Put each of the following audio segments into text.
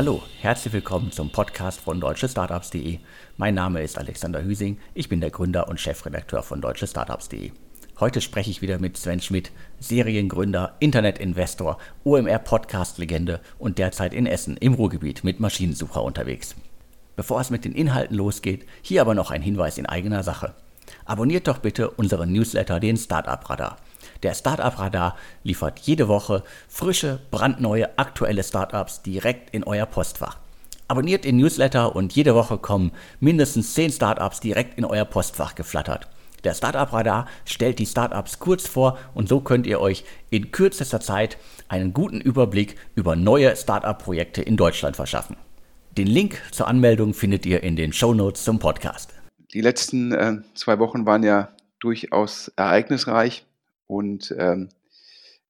Hallo, herzlich willkommen zum Podcast von deutschestartups.de. Mein Name ist Alexander Hüsing, ich bin der Gründer und Chefredakteur von deutschestartups.de. Heute spreche ich wieder mit Sven Schmidt, Seriengründer, Internetinvestor, OMR-Podcast-Legende und derzeit in Essen im Ruhrgebiet mit Maschinensucher unterwegs. Bevor es mit den Inhalten losgeht, hier aber noch ein Hinweis in eigener Sache. Abonniert doch bitte unseren Newsletter, den Startup Radar. Der Startup Radar liefert jede Woche frische, brandneue, aktuelle Startups direkt in euer Postfach. Abonniert den Newsletter und jede Woche kommen mindestens 10 Startups direkt in euer Postfach geflattert. Der Startup Radar stellt die Startups kurz vor und so könnt ihr euch in kürzester Zeit einen guten Überblick über neue Startup-Projekte in Deutschland verschaffen. Den Link zur Anmeldung findet ihr in den Show Notes zum Podcast. Die letzten äh, zwei Wochen waren ja durchaus ereignisreich. Und ähm,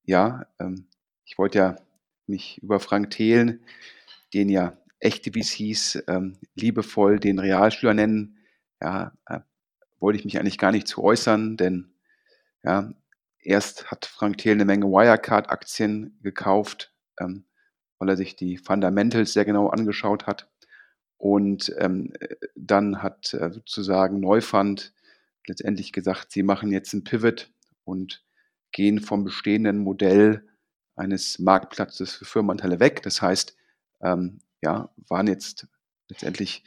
ja, ähm, ich wollte ja mich über Frank Thelen, den ja echte VCs ähm, liebevoll den Realschüler nennen, ja, äh, wollte ich mich eigentlich gar nicht zu äußern, denn ja, erst hat Frank Thelen eine Menge Wirecard-Aktien gekauft, ähm, weil er sich die Fundamentals sehr genau angeschaut hat. Und ähm, dann hat äh, sozusagen Neufund letztendlich gesagt, sie machen jetzt einen Pivot und gehen vom bestehenden Modell eines Marktplatzes für Firmenanteile weg. Das heißt, ähm, ja, waren jetzt letztendlich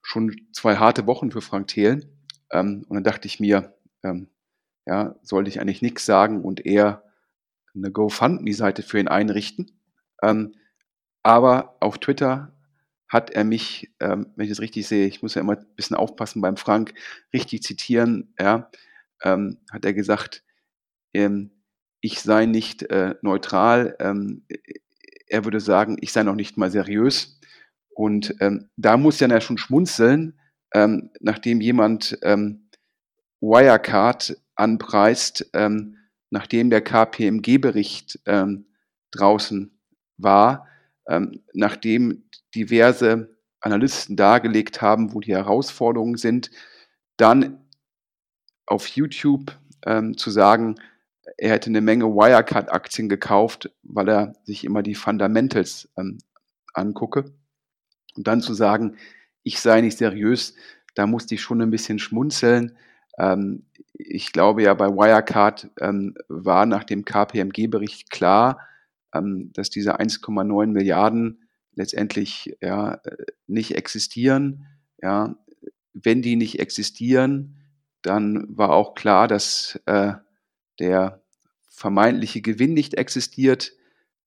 schon zwei harte Wochen für Frank Thelen. Ähm, und dann dachte ich mir, ähm, ja, sollte ich eigentlich nichts sagen und eher eine GoFundMe-Seite für ihn einrichten. Ähm, aber auf Twitter hat er mich, ähm, wenn ich das richtig sehe, ich muss ja immer ein bisschen aufpassen beim Frank, richtig zitieren, ja, ähm, hat er gesagt, ähm, ich sei nicht äh, neutral. Ähm, er würde sagen, ich sei noch nicht mal seriös. Und ähm, da muss ja schon schmunzeln, nachdem jemand Wirecard anpreist, nachdem der KPMG-Bericht draußen war, ähm, nachdem diverse Analysten dargelegt haben, wo die Herausforderungen sind, dann auf YouTube ähm, zu sagen, er hätte eine Menge Wirecard-Aktien gekauft, weil er sich immer die Fundamentals ähm, angucke. Und dann zu sagen, ich sei nicht seriös, da musste ich schon ein bisschen schmunzeln. Ähm, ich glaube ja, bei Wirecard ähm, war nach dem KPMG-Bericht klar, dass diese 1,9 Milliarden letztendlich ja, nicht existieren. Ja, wenn die nicht existieren, dann war auch klar, dass äh, der vermeintliche Gewinn nicht existiert,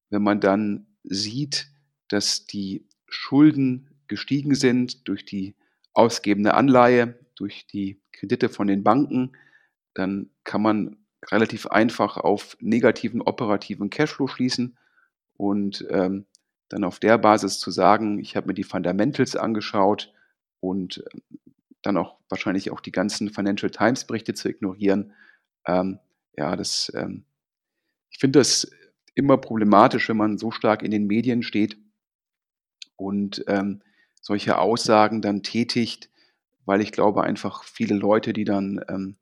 wenn man dann sieht, dass die Schulden gestiegen sind durch die ausgebende Anleihe, durch die Kredite von den Banken, dann kann man relativ einfach auf negativen operativen Cashflow schließen und ähm, dann auf der Basis zu sagen, ich habe mir die Fundamentals angeschaut und ähm, dann auch wahrscheinlich auch die ganzen Financial Times Berichte zu ignorieren, ähm, ja, das, ähm, ich finde das immer problematisch, wenn man so stark in den Medien steht und ähm, solche Aussagen dann tätigt, weil ich glaube einfach viele Leute, die dann ähm,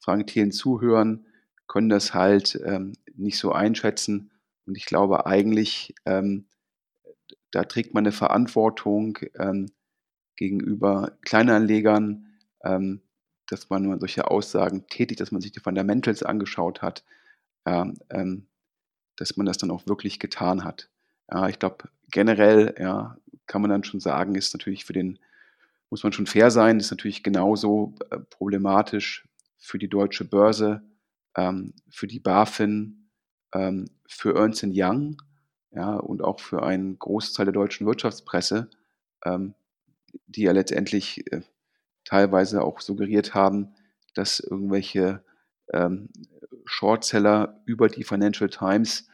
Frank Thelen zuhören, können das halt ähm, nicht so einschätzen. Und ich glaube eigentlich, ähm, da trägt man eine Verantwortung ähm, gegenüber Kleinanlegern, ähm, dass man solche Aussagen tätigt, dass man sich die Fundamentals angeschaut hat, ähm, dass man das dann auch wirklich getan hat. Ja, ich glaube, generell ja, kann man dann schon sagen, ist natürlich für den, muss man schon fair sein, ist natürlich genauso äh, problematisch für die deutsche Börse, ähm, für die BaFin, ähm, für Ernst Young ja, und auch für einen Großteil der deutschen Wirtschaftspresse, ähm, die ja letztendlich äh, teilweise auch suggeriert haben, dass irgendwelche ähm, Shortseller über die Financial Times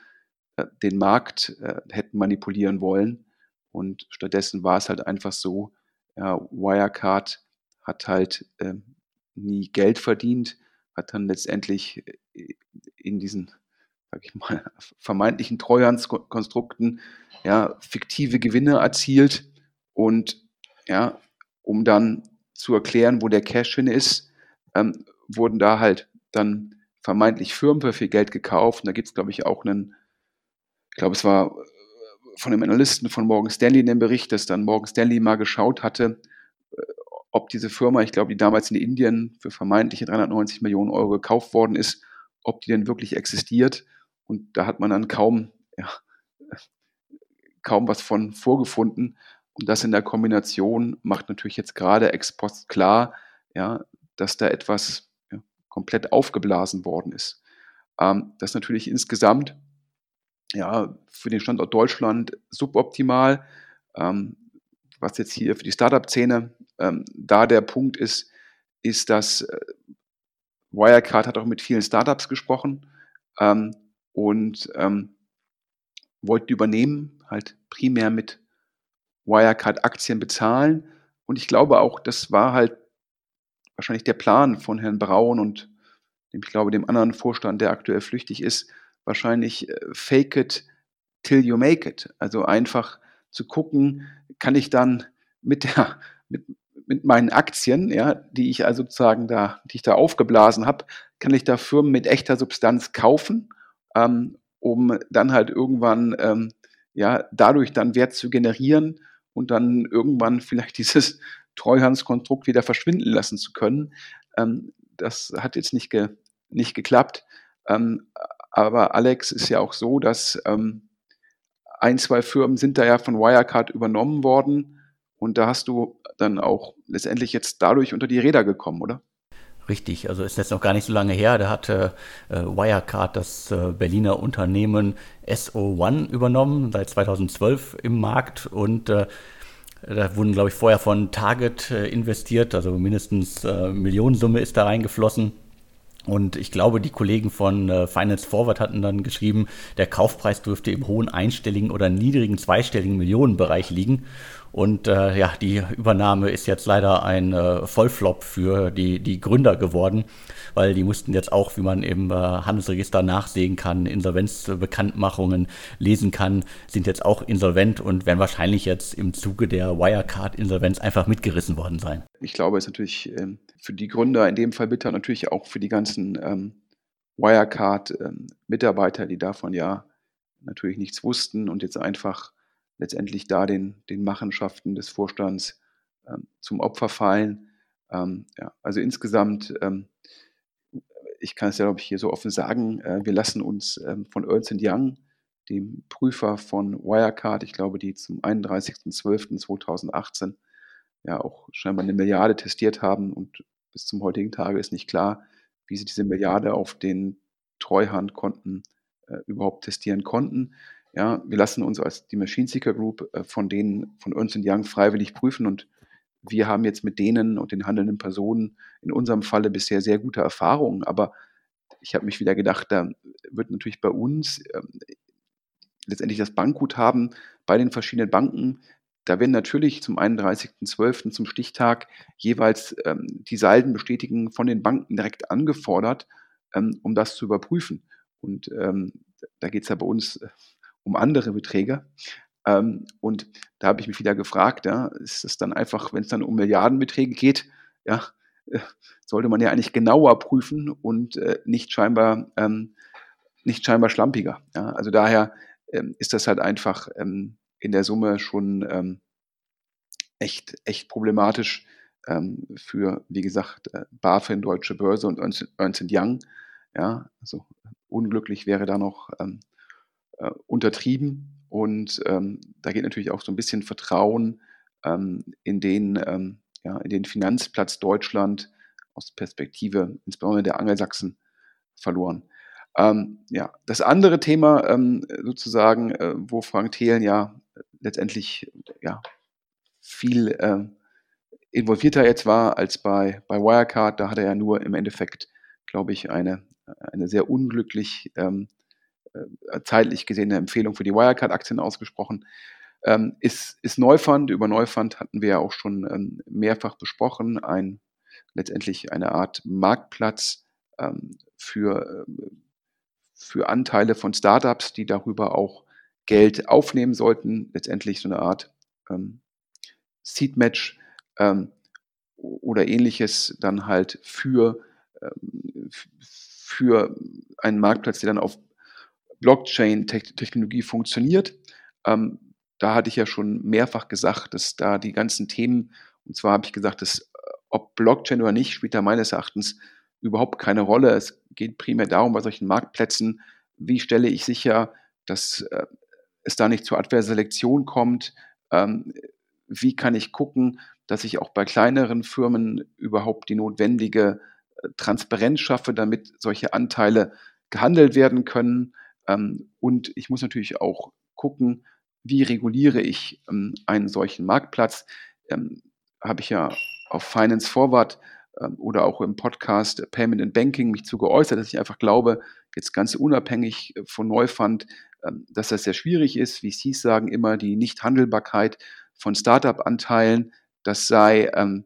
äh, den Markt äh, hätten manipulieren wollen. Und stattdessen war es halt einfach so, ja, Wirecard hat halt äh, nie Geld verdient, hat dann letztendlich äh, in diesen, sag ich mal, vermeintlichen Treuhandskonstrukten ja, fiktive Gewinne erzielt und ja, um dann zu erklären, wo der Cash hin ist, ähm, wurden da halt dann vermeintlich Firmen für viel Geld gekauft. Und da gibt es, glaube ich, auch einen, ich glaube, es war von dem Analysten von Morgan Stanley in dem Bericht, dass dann Morgan Stanley mal geschaut hatte, äh, ob diese Firma, ich glaube, die damals in Indien für vermeintliche 390 Millionen Euro gekauft worden ist, ob die denn wirklich existiert. Und da hat man dann kaum, ja, kaum was von vorgefunden. Und das in der Kombination macht natürlich jetzt gerade ex post klar, ja, dass da etwas ja, komplett aufgeblasen worden ist. Ähm, das ist natürlich insgesamt ja, für den Standort Deutschland suboptimal. Ähm, was jetzt hier für die Startup-Szene ähm, da der Punkt ist, ist, dass äh, Wirecard hat auch mit vielen Startups gesprochen ähm, und ähm, wollte übernehmen, halt primär mit Wirecard-Aktien bezahlen. Und ich glaube auch, das war halt wahrscheinlich der Plan von Herrn Braun und dem, ich glaube, dem anderen Vorstand, der aktuell flüchtig ist, wahrscheinlich äh, fake it till you make it. Also einfach zu gucken, kann ich dann mit der, mit, mit meinen Aktien, ja, die ich also sozusagen da, die ich da aufgeblasen habe, kann ich da Firmen mit echter Substanz kaufen, ähm, um dann halt irgendwann, ähm, ja, dadurch dann Wert zu generieren und dann irgendwann vielleicht dieses Treuhandskonstrukt wieder verschwinden lassen zu können. Ähm, das hat jetzt nicht, ge, nicht geklappt. Ähm, aber Alex ist ja auch so, dass ähm, ein, zwei Firmen sind da ja von Wirecard übernommen worden. Und da hast du dann auch letztendlich jetzt dadurch unter die Räder gekommen, oder? Richtig, also ist jetzt noch gar nicht so lange her. Da hat äh, Wirecard das äh, Berliner Unternehmen SO1 übernommen, seit 2012 im Markt und äh, da wurden, glaube ich, vorher von Target investiert, also mindestens Millionensumme ist da reingeflossen. Und ich glaube, die Kollegen von Finance Forward hatten dann geschrieben, der Kaufpreis dürfte im hohen einstelligen oder niedrigen zweistelligen Millionenbereich liegen. Und äh, ja, die Übernahme ist jetzt leider ein äh, Vollflop für die, die Gründer geworden, weil die mussten jetzt auch, wie man im äh, Handelsregister nachsehen kann, Insolvenzbekanntmachungen lesen kann, sind jetzt auch insolvent und werden wahrscheinlich jetzt im Zuge der Wirecard-Insolvenz einfach mitgerissen worden sein. Ich glaube, es ist natürlich ähm, für die Gründer in dem Fall bitter, natürlich auch für die ganzen ähm, Wirecard-Mitarbeiter, ähm, die davon ja natürlich nichts wussten und jetzt einfach letztendlich da den, den Machenschaften des Vorstands ähm, zum Opfer fallen. Ähm, ja, also insgesamt, ähm, ich kann es ja, glaube ich, hier so offen sagen, äh, wir lassen uns ähm, von Ernst Young, dem Prüfer von Wirecard, ich glaube, die zum 31.12.2018 ja auch scheinbar eine Milliarde testiert haben und bis zum heutigen Tage ist nicht klar, wie sie diese Milliarde auf den Treuhandkonten äh, überhaupt testieren konnten. Ja, wir lassen uns als die Machine Seeker Group äh, von denen von Ernst Young freiwillig prüfen und wir haben jetzt mit denen und den handelnden Personen in unserem Falle bisher sehr gute Erfahrungen, aber ich habe mich wieder gedacht, da wird natürlich bei uns ähm, letztendlich das Bankguthaben bei den verschiedenen Banken, da werden natürlich zum 31.12. zum Stichtag jeweils ähm, die Salden bestätigen von den Banken direkt angefordert, ähm, um das zu überprüfen. Und ähm, da geht es ja bei uns äh, um andere Beträge. Ähm, und da habe ich mich wieder gefragt, ja, ist es dann einfach, wenn es dann um Milliardenbeträge geht, ja, äh, sollte man ja eigentlich genauer prüfen und äh, nicht scheinbar ähm, nicht scheinbar schlampiger. Ja? Also daher ähm, ist das halt einfach ähm, in der Summe schon ähm, echt echt problematisch ähm, für wie gesagt äh, BaFin, Deutsche Börse und Ernst, Ernst Young. Ja, also unglücklich wäre da noch ähm, äh, untertrieben. Und ähm, da geht natürlich auch so ein bisschen Vertrauen ähm, in, den, ähm, ja, in den Finanzplatz Deutschland aus Perspektive insbesondere der Angelsachsen verloren. Ähm, ja, das andere Thema ähm, sozusagen, äh, wo Frank Thelen ja letztendlich ja, viel äh, involvierter jetzt war als bei, bei Wirecard, da hat er ja nur im Endeffekt, glaube ich, eine, eine sehr unglücklich ähm, äh, zeitlich gesehen eine Empfehlung für die Wirecard-Aktien ausgesprochen. Ähm, ist, ist Neufund. Über Neufund hatten wir ja auch schon ähm, mehrfach besprochen. Ein, letztendlich eine Art Marktplatz ähm, für, äh, für Anteile von Startups, die darüber auch Geld aufnehmen sollten. Letztendlich so eine Art ähm, Seed-Match ähm, oder ähnliches dann halt für, ähm, für einen Marktplatz, der dann auf Blockchain-Technologie funktioniert. Ähm, da hatte ich ja schon mehrfach gesagt, dass da die ganzen Themen, und zwar habe ich gesagt, dass äh, ob Blockchain oder nicht, spielt da meines Erachtens überhaupt keine Rolle. Es geht primär darum, bei solchen Marktplätzen, wie stelle ich sicher, dass äh, es da nicht zur Adverselektion kommt, ähm, wie kann ich gucken, dass ich auch bei kleineren Firmen überhaupt die notwendige äh, Transparenz schaffe, damit solche Anteile gehandelt werden können. Ähm, und ich muss natürlich auch gucken, wie reguliere ich ähm, einen solchen Marktplatz. Ähm, Habe ich ja auf Finance Forward ähm, oder auch im Podcast Payment and Banking mich zu geäußert, dass ich einfach glaube, jetzt ganz unabhängig von Neufund, ähm, dass das sehr schwierig ist. Wie Sie sagen immer, die Nichthandelbarkeit von Startup-Anteilen, das sei ähm,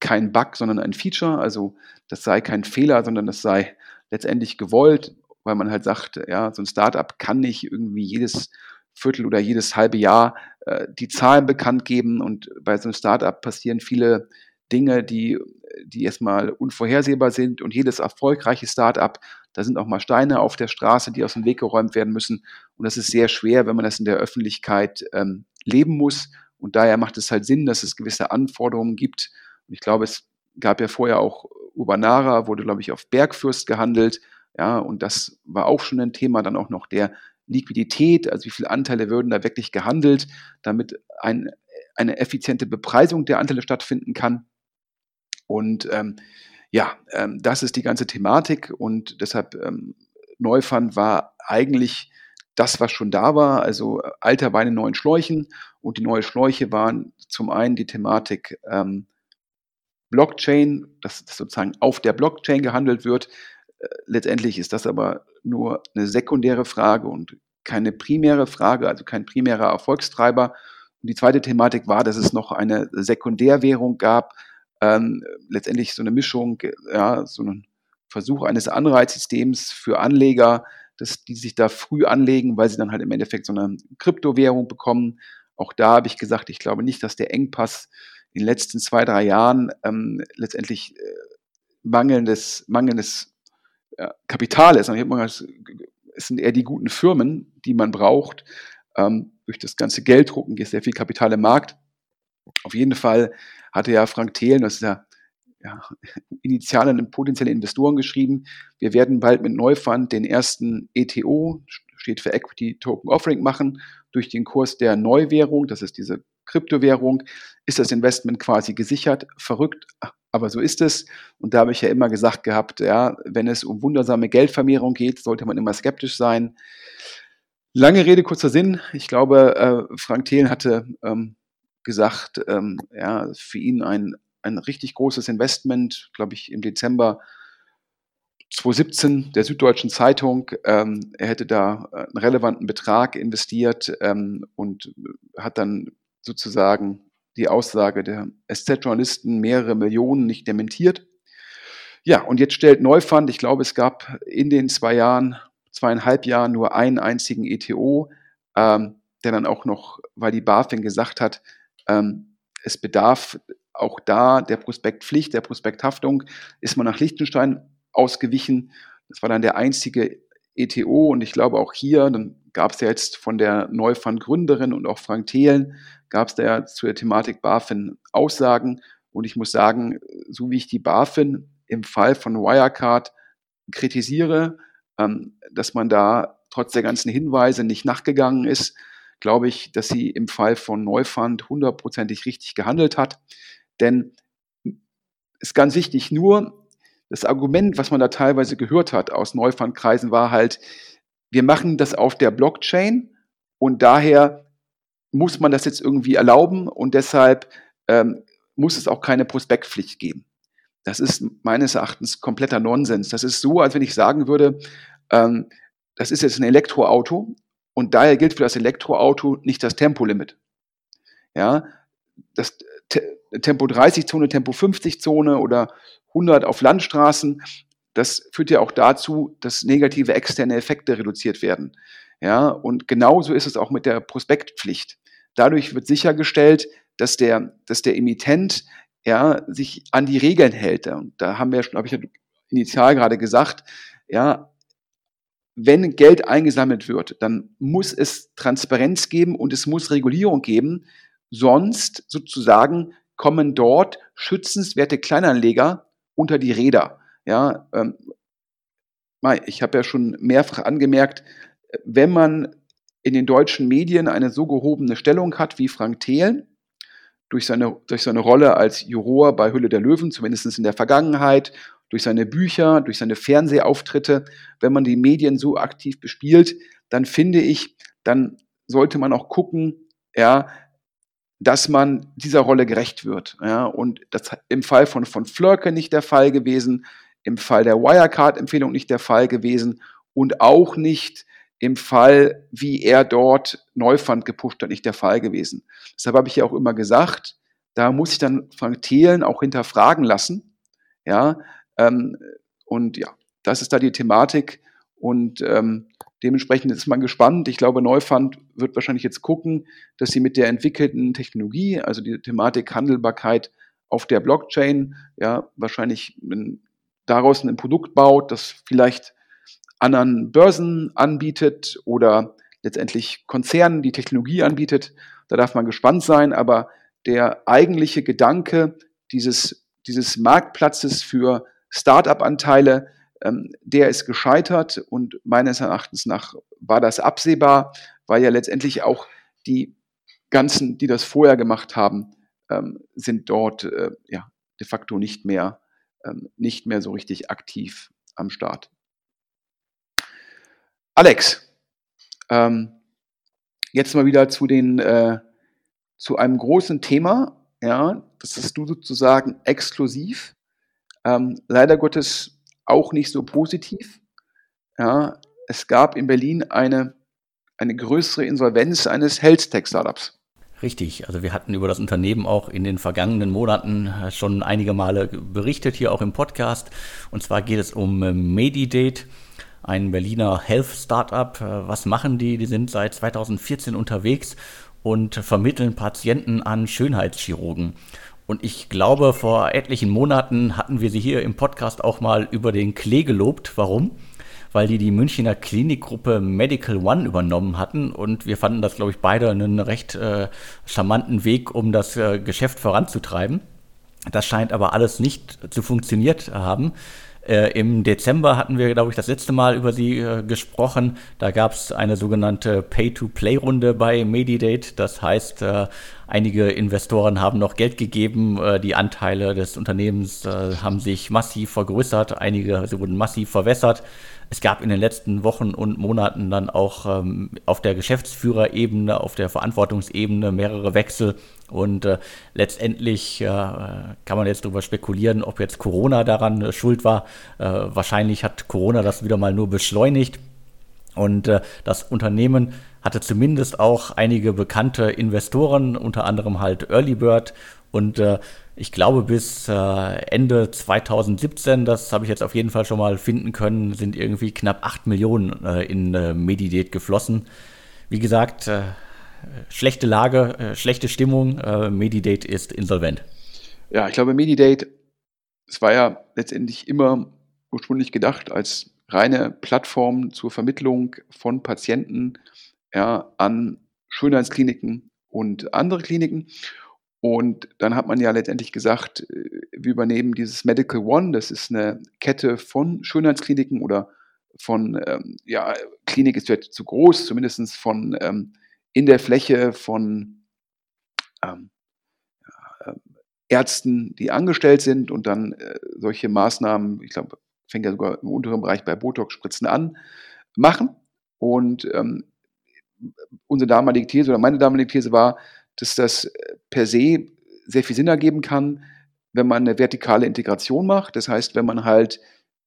kein Bug, sondern ein Feature. Also das sei kein Fehler, sondern das sei letztendlich gewollt, weil man halt sagt, ja, so ein Startup kann nicht irgendwie jedes Viertel oder jedes halbe Jahr äh, die Zahlen bekannt geben. Und bei so einem Startup passieren viele Dinge, die, die erstmal unvorhersehbar sind. Und jedes erfolgreiche Startup, da sind auch mal Steine auf der Straße, die aus dem Weg geräumt werden müssen. Und das ist sehr schwer, wenn man das in der Öffentlichkeit ähm, leben muss. Und daher macht es halt Sinn, dass es gewisse Anforderungen gibt. Und ich glaube, es gab ja vorher auch Urbanara, wurde glaube ich auf Bergfürst gehandelt, ja, und das war auch schon ein Thema, dann auch noch der Liquidität, also wie viele Anteile würden da wirklich gehandelt, damit ein, eine effiziente Bepreisung der Anteile stattfinden kann. Und ähm, ja, ähm, das ist die ganze Thematik und deshalb ähm, Neufund war eigentlich das, was schon da war, also alter Wein in neuen Schläuchen. Und die neuen Schläuche waren zum einen die Thematik ähm, Blockchain, dass das sozusagen auf der Blockchain gehandelt wird. Letztendlich ist das aber nur eine sekundäre Frage und keine primäre Frage, also kein primärer Erfolgstreiber. Und die zweite Thematik war, dass es noch eine Sekundärwährung gab, ähm, letztendlich so eine Mischung, ja, so ein Versuch eines Anreizsystems für Anleger, dass die sich da früh anlegen, weil sie dann halt im Endeffekt so eine Kryptowährung bekommen. Auch da habe ich gesagt, ich glaube nicht, dass der Engpass in den letzten zwei, drei Jahren ähm, letztendlich äh, mangelndes, mangelndes äh, Kapital ist. Ich habe es sind eher die guten Firmen, die man braucht. Ähm, durch das ganze Gelddrucken ist sehr viel Kapital im Markt. Auf jeden Fall hatte ja Frank Thelen, das ist ja, ja initial an potenzielle Investoren geschrieben, wir werden bald mit Neufund den ersten ETO, steht für Equity Token Offering, machen. Durch den Kurs der Neuwährung, das ist diese Kryptowährung, ist das Investment quasi gesichert. Verrückt, aber so ist es. Und da habe ich ja immer gesagt gehabt, ja, wenn es um wundersame Geldvermehrung geht, sollte man immer skeptisch sein. Lange Rede, kurzer Sinn. Ich glaube, äh, Frank Thelen hatte ähm, gesagt, ähm, ja, für ihn ein, ein richtig großes Investment, glaube ich, im Dezember 2017 der Süddeutschen Zeitung. Ähm, er hätte da einen relevanten Betrag investiert ähm, und hat dann sozusagen die Aussage der SZ-Journalisten mehrere Millionen nicht dementiert. Ja, und jetzt stellt Neufund, ich glaube, es gab in den zwei Jahren, zweieinhalb Jahren nur einen einzigen ETO, ähm, der dann auch noch, weil die BaFin gesagt hat, ähm, es bedarf auch da der Prospektpflicht, der Prospekthaftung, ist man nach Liechtenstein ausgewichen. Das war dann der einzige ETO und ich glaube auch hier, dann gab es ja jetzt von der Neufund-Gründerin und auch Frank Thelen, gab es da ja zu der Thematik BaFin Aussagen. Und ich muss sagen, so wie ich die BaFin im Fall von Wirecard kritisiere, ähm, dass man da trotz der ganzen Hinweise nicht nachgegangen ist, glaube ich, dass sie im Fall von Neufund hundertprozentig richtig gehandelt hat. Denn ist ganz wichtig, nur das Argument, was man da teilweise gehört hat aus Neufundkreisen, war halt, wir machen das auf der Blockchain und daher muss man das jetzt irgendwie erlauben und deshalb ähm, muss es auch keine Prospektpflicht geben. Das ist meines Erachtens kompletter Nonsens. Das ist so, als wenn ich sagen würde, ähm, das ist jetzt ein Elektroauto und daher gilt für das Elektroauto nicht das Tempolimit. Ja, das Te Tempo 30 Zone, Tempo 50 Zone oder 100 auf Landstraßen, das führt ja auch dazu, dass negative externe Effekte reduziert werden. Ja, und genauso ist es auch mit der Prospektpflicht. Dadurch wird sichergestellt, dass der, dass der Emittent ja, sich an die Regeln hält. Und da haben wir schon, habe ich ja initial gerade gesagt, ja, wenn Geld eingesammelt wird, dann muss es Transparenz geben und es muss Regulierung geben. Sonst sozusagen kommen dort schützenswerte Kleinanleger unter die Räder. Ja, ähm, ich habe ja schon mehrfach angemerkt, wenn man in den deutschen Medien eine so gehobene Stellung hat wie Frank Thelen, durch seine, durch seine Rolle als Juror bei Hülle der Löwen, zumindest in der Vergangenheit, durch seine Bücher, durch seine Fernsehauftritte, wenn man die Medien so aktiv bespielt, dann finde ich, dann sollte man auch gucken, ja, dass man dieser Rolle gerecht wird. Ja, und das im Fall von, von Flörke nicht der Fall gewesen, im Fall der Wirecard-Empfehlung nicht der Fall gewesen und auch nicht im Fall, wie er dort Neufund gepusht hat, nicht der Fall gewesen. Deshalb habe ich ja auch immer gesagt, da muss ich dann Frank Thelen auch hinterfragen lassen. Ja, ähm, und ja, das ist da die Thematik. Und ähm, dementsprechend ist man gespannt. Ich glaube, Neufund wird wahrscheinlich jetzt gucken, dass sie mit der entwickelten Technologie, also die Thematik Handelbarkeit auf der Blockchain, ja, wahrscheinlich ein, daraus ein Produkt baut, das vielleicht anderen Börsen anbietet oder letztendlich Konzernen die Technologie anbietet. Da darf man gespannt sein, aber der eigentliche Gedanke dieses, dieses Marktplatzes für Start-up-Anteile, ähm, der ist gescheitert und meines Erachtens nach war das absehbar, weil ja letztendlich auch die ganzen, die das vorher gemacht haben, ähm, sind dort äh, ja, de facto nicht mehr, nicht mehr so richtig aktiv am Start. Alex, ähm, jetzt mal wieder zu den äh, zu einem großen Thema, ja, das hast du sozusagen exklusiv, ähm, leider Gottes auch nicht so positiv. Ja, es gab in Berlin eine, eine größere Insolvenz eines Health Tech Startups. Richtig, also wir hatten über das Unternehmen auch in den vergangenen Monaten äh, schon einige Male berichtet, hier auch im Podcast. Und zwar geht es um äh, Medidate ein Berliner Health Startup. Äh, was machen die? Die sind seit 2014 unterwegs und vermitteln Patienten an Schönheitschirurgen. Und ich glaube, vor etlichen Monaten hatten wir sie hier im Podcast auch mal über den Klee gelobt. Warum? Weil die die Münchner Klinikgruppe Medical One übernommen hatten und wir fanden das, glaube ich, beide einen recht äh, charmanten Weg, um das äh, Geschäft voranzutreiben. Das scheint aber alles nicht zu funktioniert haben. Äh, Im Dezember hatten wir, glaube ich, das letzte Mal über sie äh, gesprochen. Da gab es eine sogenannte Pay-to-Play-Runde bei Medidate. Das heißt, äh, einige Investoren haben noch Geld gegeben. Äh, die Anteile des Unternehmens äh, haben sich massiv vergrößert. Einige wurden massiv verwässert. Es gab in den letzten Wochen und Monaten dann auch ähm, auf der Geschäftsführerebene, auf der Verantwortungsebene mehrere Wechsel. Und äh, letztendlich äh, kann man jetzt darüber spekulieren, ob jetzt Corona daran äh, schuld war. Äh, wahrscheinlich hat Corona das wieder mal nur beschleunigt. Und äh, das Unternehmen hatte zumindest auch einige bekannte Investoren, unter anderem halt Early Bird. Und äh, ich glaube, bis äh, Ende 2017, das habe ich jetzt auf jeden Fall schon mal finden können, sind irgendwie knapp 8 Millionen äh, in äh, Medidate geflossen. Wie gesagt, schlechte Lage, schlechte Stimmung, Medidate ist insolvent. Ja, ich glaube, Medidate, es war ja letztendlich immer ursprünglich gedacht als reine Plattform zur Vermittlung von Patienten ja, an Schönheitskliniken und andere Kliniken. Und dann hat man ja letztendlich gesagt, äh, wir übernehmen dieses Medical One, das ist eine Kette von Schönheitskliniken oder von, ähm, ja, Klinik ist vielleicht zu groß, zumindest von ähm, in der Fläche von ähm, äh, Ärzten, die angestellt sind und dann äh, solche Maßnahmen, ich glaube, fängt ja sogar im unteren Bereich bei Botox-Spritzen an, machen. Und ähm, unsere damalige These oder meine damalige These war, dass das äh, per se sehr viel Sinn ergeben kann, wenn man eine vertikale Integration macht. Das heißt, wenn man halt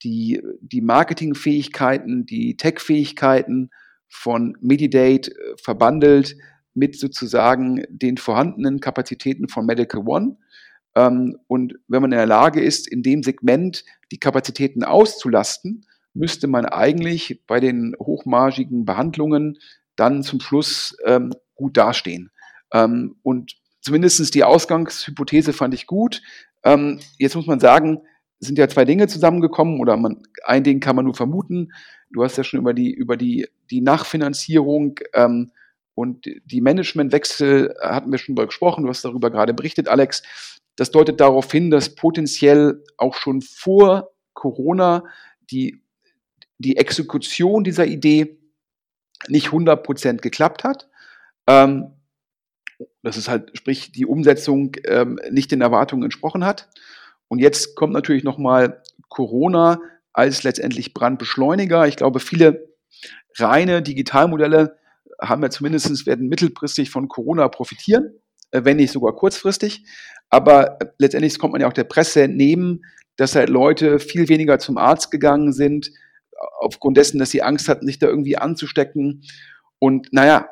die, die Marketingfähigkeiten, die Tech-Fähigkeiten von Medidate äh, verbandelt mit sozusagen den vorhandenen Kapazitäten von Medical One. Ähm, und wenn man in der Lage ist, in dem Segment die Kapazitäten auszulasten, müsste man eigentlich bei den hochmargigen Behandlungen dann zum Schluss ähm, gut dastehen. Ähm, und zumindest die Ausgangshypothese fand ich gut. Ähm, jetzt muss man sagen, sind ja zwei Dinge zusammengekommen oder man, ein Ding kann man nur vermuten. Du hast ja schon über die, über die, die Nachfinanzierung ähm, und die Managementwechsel hatten wir schon darüber gesprochen. Du hast darüber gerade berichtet, Alex. Das deutet darauf hin, dass potenziell auch schon vor Corona die, die Exekution dieser Idee nicht 100% geklappt hat. Ähm, das ist halt, sprich, die Umsetzung ähm, nicht den Erwartungen entsprochen hat. Und jetzt kommt natürlich nochmal Corona als letztendlich Brandbeschleuniger. Ich glaube, viele reine Digitalmodelle haben ja zumindest, werden mittelfristig von Corona profitieren, äh, wenn nicht sogar kurzfristig. Aber letztendlich kommt man ja auch der Presse entnehmen, dass halt Leute viel weniger zum Arzt gegangen sind, aufgrund dessen, dass sie Angst hatten, sich da irgendwie anzustecken. Und naja,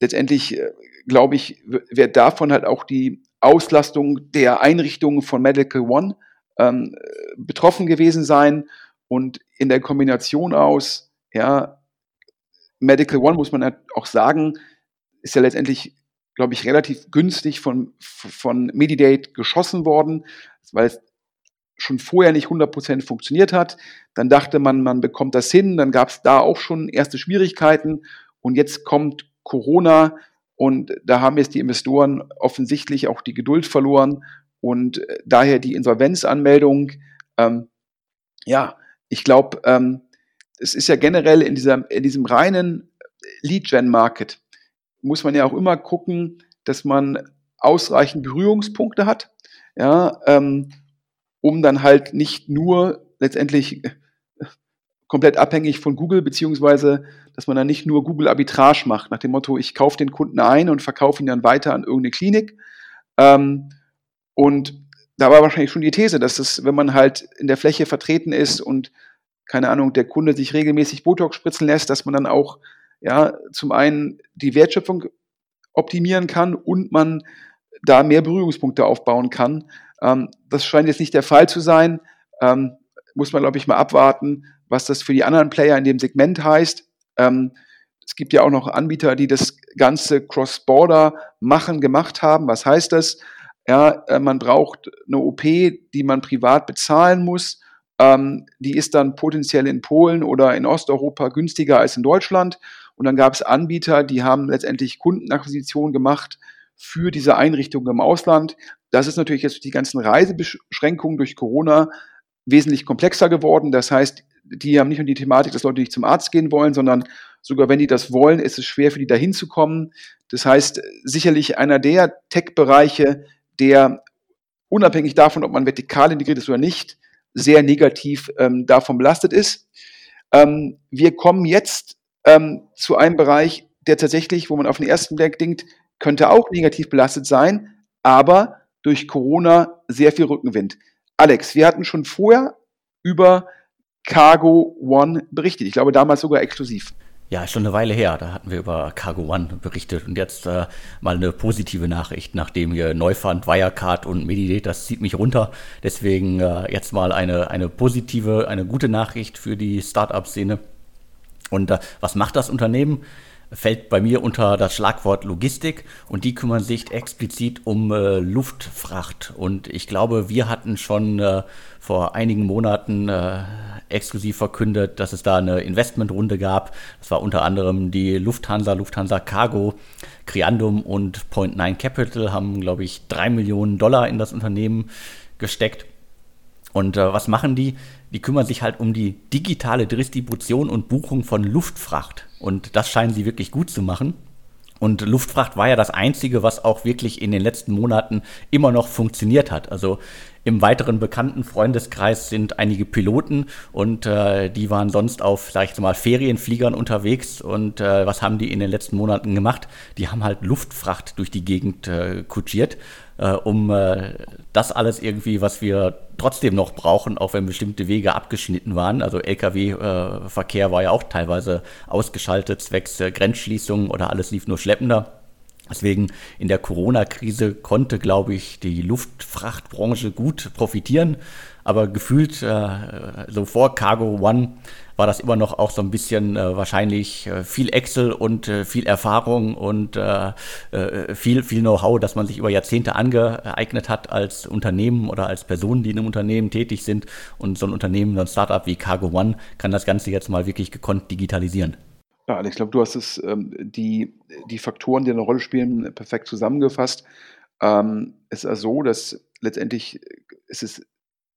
letztendlich äh, glaube ich, wird davon halt auch die Auslastung der Einrichtungen von Medical One ähm, betroffen gewesen sein. Und in der Kombination aus, ja, Medical One muss man auch sagen, ist ja letztendlich, glaube ich, relativ günstig von, von Medidate geschossen worden, weil es schon vorher nicht 100% funktioniert hat. Dann dachte man, man bekommt das hin. Dann gab es da auch schon erste Schwierigkeiten. Und jetzt kommt Corona und da haben jetzt die Investoren offensichtlich auch die Geduld verloren und äh, daher die Insolvenzanmeldung. Ähm, ja, ich glaube, ähm, es ist ja generell in, dieser, in diesem reinen Lead-Gen-Market, muss man ja auch immer gucken, dass man ausreichend Berührungspunkte hat, ja, ähm, um dann halt nicht nur letztendlich komplett abhängig von Google, beziehungsweise dass man dann nicht nur Google Arbitrage macht, nach dem Motto, ich kaufe den Kunden ein und verkaufe ihn dann weiter an irgendeine Klinik. Ähm, und da war wahrscheinlich schon die These, dass es, wenn man halt in der Fläche vertreten ist und keine Ahnung, der Kunde sich regelmäßig Botox spritzen lässt, dass man dann auch ja zum einen die Wertschöpfung optimieren kann und man da mehr Berührungspunkte aufbauen kann. Ähm, das scheint jetzt nicht der Fall zu sein. Ähm, muss man, glaube ich, mal abwarten was das für die anderen Player in dem Segment heißt. Ähm, es gibt ja auch noch Anbieter, die das ganze Cross-Border machen, gemacht haben. Was heißt das? Ja, äh, man braucht eine OP, die man privat bezahlen muss. Ähm, die ist dann potenziell in Polen oder in Osteuropa günstiger als in Deutschland. Und dann gab es Anbieter, die haben letztendlich Kundenakquisition gemacht für diese Einrichtungen im Ausland. Das ist natürlich jetzt die ganzen Reisebeschränkungen durch Corona wesentlich komplexer geworden. Das heißt, die haben nicht nur die Thematik, dass Leute nicht zum Arzt gehen wollen, sondern sogar wenn die das wollen, ist es schwer für die da hinzukommen. Das heißt, sicherlich einer der Tech-Bereiche, der unabhängig davon, ob man vertikal integriert ist oder nicht, sehr negativ ähm, davon belastet ist. Ähm, wir kommen jetzt ähm, zu einem Bereich, der tatsächlich, wo man auf den ersten Blick denkt, könnte auch negativ belastet sein, aber durch Corona sehr viel Rückenwind. Alex, wir hatten schon vorher über Cargo One berichtet. Ich glaube, damals sogar exklusiv. Ja, schon eine Weile her. Da hatten wir über Cargo One berichtet. Und jetzt äh, mal eine positive Nachricht, nachdem hier Neufund, Wirecard und Medidate, das zieht mich runter. Deswegen äh, jetzt mal eine, eine positive, eine gute Nachricht für die Startup-Szene. Und äh, was macht das Unternehmen? Fällt bei mir unter das Schlagwort Logistik und die kümmern sich explizit um äh, Luftfracht. Und ich glaube, wir hatten schon äh, vor einigen Monaten äh, exklusiv verkündet, dass es da eine Investmentrunde gab. Das war unter anderem die Lufthansa, Lufthansa Cargo, Criandum und Point Nine Capital haben, glaube ich, drei Millionen Dollar in das Unternehmen gesteckt. Und äh, was machen die? Die kümmern sich halt um die digitale Distribution und Buchung von Luftfracht. Und das scheinen sie wirklich gut zu machen. Und Luftfracht war ja das Einzige, was auch wirklich in den letzten Monaten immer noch funktioniert hat. Also im weiteren bekannten Freundeskreis sind einige Piloten und äh, die waren sonst auf, sag ich mal, Ferienfliegern unterwegs. Und äh, was haben die in den letzten Monaten gemacht? Die haben halt Luftfracht durch die Gegend äh, kutschiert äh, um äh, das alles irgendwie, was wir trotzdem noch brauchen, auch wenn bestimmte Wege abgeschnitten waren. Also Lkw-Verkehr war ja auch teilweise ausgeschaltet, zwecks äh, Grenzschließungen oder alles lief nur schleppender. Deswegen in der Corona-Krise konnte, glaube ich, die Luftfrachtbranche gut profitieren. Aber gefühlt, äh, so vor Cargo One, war das immer noch auch so ein bisschen äh, wahrscheinlich äh, viel Excel und äh, viel Erfahrung und äh, äh, viel, viel Know-how, das man sich über Jahrzehnte angeeignet hat als Unternehmen oder als Personen, die in einem Unternehmen tätig sind. Und so ein Unternehmen, so ein Startup wie Cargo One kann das Ganze jetzt mal wirklich gekonnt digitalisieren. Ja, Alex, ich glaube, du hast es, ähm, die, die Faktoren, die eine Rolle spielen, perfekt zusammengefasst. Ähm, es ist also so, dass letztendlich ist es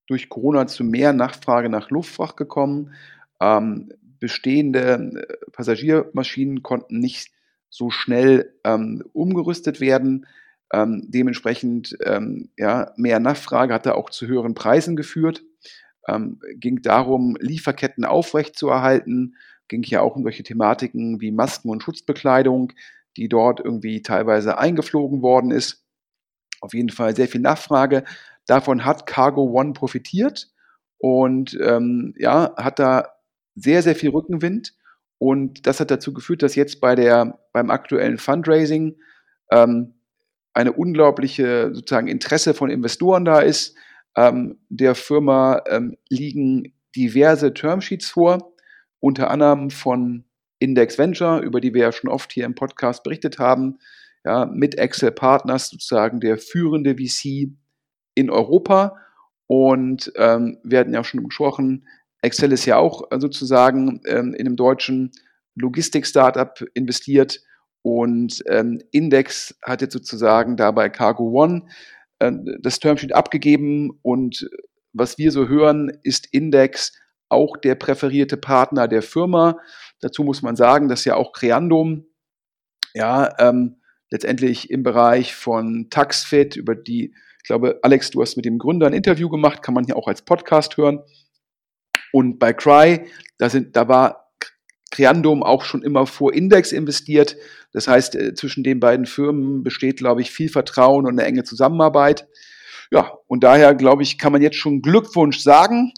durch Corona zu mehr Nachfrage nach Luftfracht gekommen. Ähm, bestehende äh, Passagiermaschinen konnten nicht so schnell ähm, umgerüstet werden. Ähm, dementsprechend ähm, ja, mehr Nachfrage hatte auch zu höheren Preisen geführt. Ging darum, Lieferketten aufrechtzuerhalten ging ja auch um solche Thematiken wie Masken und Schutzbekleidung, die dort irgendwie teilweise eingeflogen worden ist. Auf jeden Fall sehr viel Nachfrage. Davon hat Cargo One profitiert und ähm, ja, hat da sehr, sehr viel Rückenwind. Und das hat dazu geführt, dass jetzt bei der, beim aktuellen Fundraising ähm, eine unglaubliche sozusagen Interesse von Investoren da ist. Ähm, der Firma ähm, liegen diverse Termsheets vor unter anderem von Index Venture, über die wir ja schon oft hier im Podcast berichtet haben, ja, mit Excel Partners sozusagen der führende VC in Europa. Und ähm, wir hatten ja auch schon gesprochen, Excel ist ja auch äh, sozusagen ähm, in einem deutschen Logistik-Startup investiert und ähm, Index hat jetzt sozusagen dabei Cargo One äh, das Termsheet abgegeben und was wir so hören, ist Index auch der präferierte Partner der Firma. Dazu muss man sagen, dass ja auch Creandum ja ähm, letztendlich im Bereich von Taxfit über die, ich glaube, Alex, du hast mit dem Gründer ein Interview gemacht, kann man ja auch als Podcast hören. Und bei Cry, da, sind, da war Creandum auch schon immer vor Index investiert. Das heißt, äh, zwischen den beiden Firmen besteht, glaube ich, viel Vertrauen und eine enge Zusammenarbeit. Ja, und daher, glaube ich, kann man jetzt schon Glückwunsch sagen.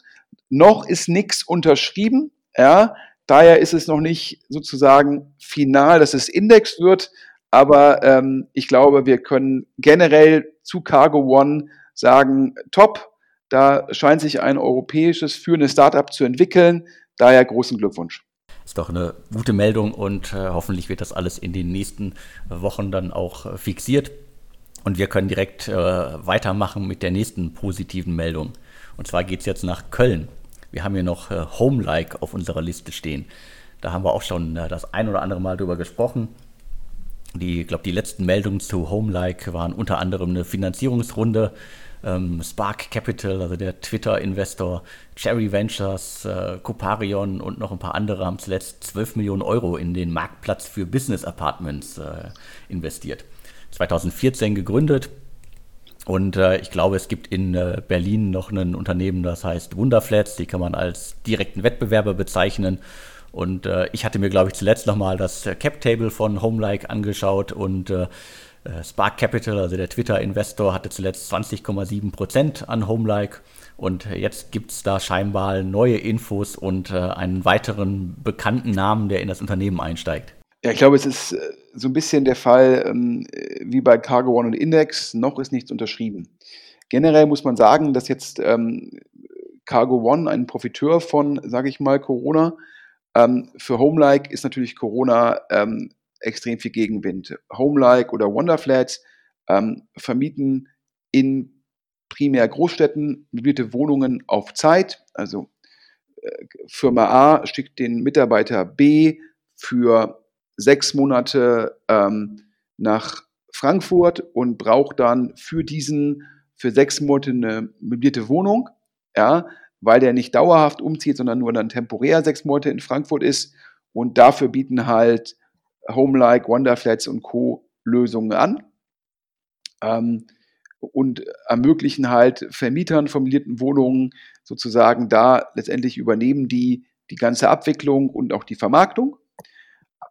Noch ist nichts unterschrieben. Ja, daher ist es noch nicht sozusagen final, dass es Index wird. Aber ähm, ich glaube, wir können generell zu Cargo One sagen, top, da scheint sich ein europäisches führendes Startup zu entwickeln. Daher großen Glückwunsch. Ist doch eine gute Meldung und äh, hoffentlich wird das alles in den nächsten Wochen dann auch äh, fixiert. Und wir können direkt äh, weitermachen mit der nächsten positiven Meldung. Und zwar geht es jetzt nach Köln. Wir haben hier noch äh, Homelike auf unserer Liste stehen. Da haben wir auch schon äh, das ein oder andere Mal drüber gesprochen. Die, ich glaube, die letzten Meldungen zu Homelike waren unter anderem eine Finanzierungsrunde. Ähm, Spark Capital, also der Twitter-Investor, Cherry Ventures, äh, Coparion und noch ein paar andere haben zuletzt 12 Millionen Euro in den Marktplatz für Business Apartments äh, investiert. 2014 gegründet, und äh, ich glaube, es gibt in äh, Berlin noch ein Unternehmen, das heißt Wunderflats. Die kann man als direkten Wettbewerber bezeichnen. Und äh, ich hatte mir, glaube ich, zuletzt nochmal das äh, Cap-Table von Homelike angeschaut und äh, äh, Spark Capital, also der Twitter-Investor, hatte zuletzt 20,7 Prozent an Homelike. Und jetzt gibt es da scheinbar neue Infos und einen weiteren bekannten Namen, der in das Unternehmen einsteigt. Ja, ich glaube, es ist äh, so ein bisschen der Fall ähm, wie bei Cargo One und Index, noch ist nichts unterschrieben. Generell muss man sagen, dass jetzt ähm, Cargo One ein Profiteur von, sage ich mal, Corona. Ähm, für Homelike ist natürlich Corona ähm, extrem viel Gegenwind. Homelike oder Wonderflats vermieten in primär Großstädten möblierte Wohnungen auf Zeit. Also äh, Firma A schickt den Mitarbeiter B für sechs Monate ähm, nach Frankfurt und braucht dann für diesen, für sechs Monate eine möblierte Wohnung, ja, weil der nicht dauerhaft umzieht, sondern nur dann temporär sechs Monate in Frankfurt ist. Und dafür bieten halt Homelike, Wonderflats und Co. Lösungen an. Ähm, und ermöglichen halt Vermietern von möblierten Wohnungen sozusagen da letztendlich übernehmen die die ganze Abwicklung und auch die Vermarktung.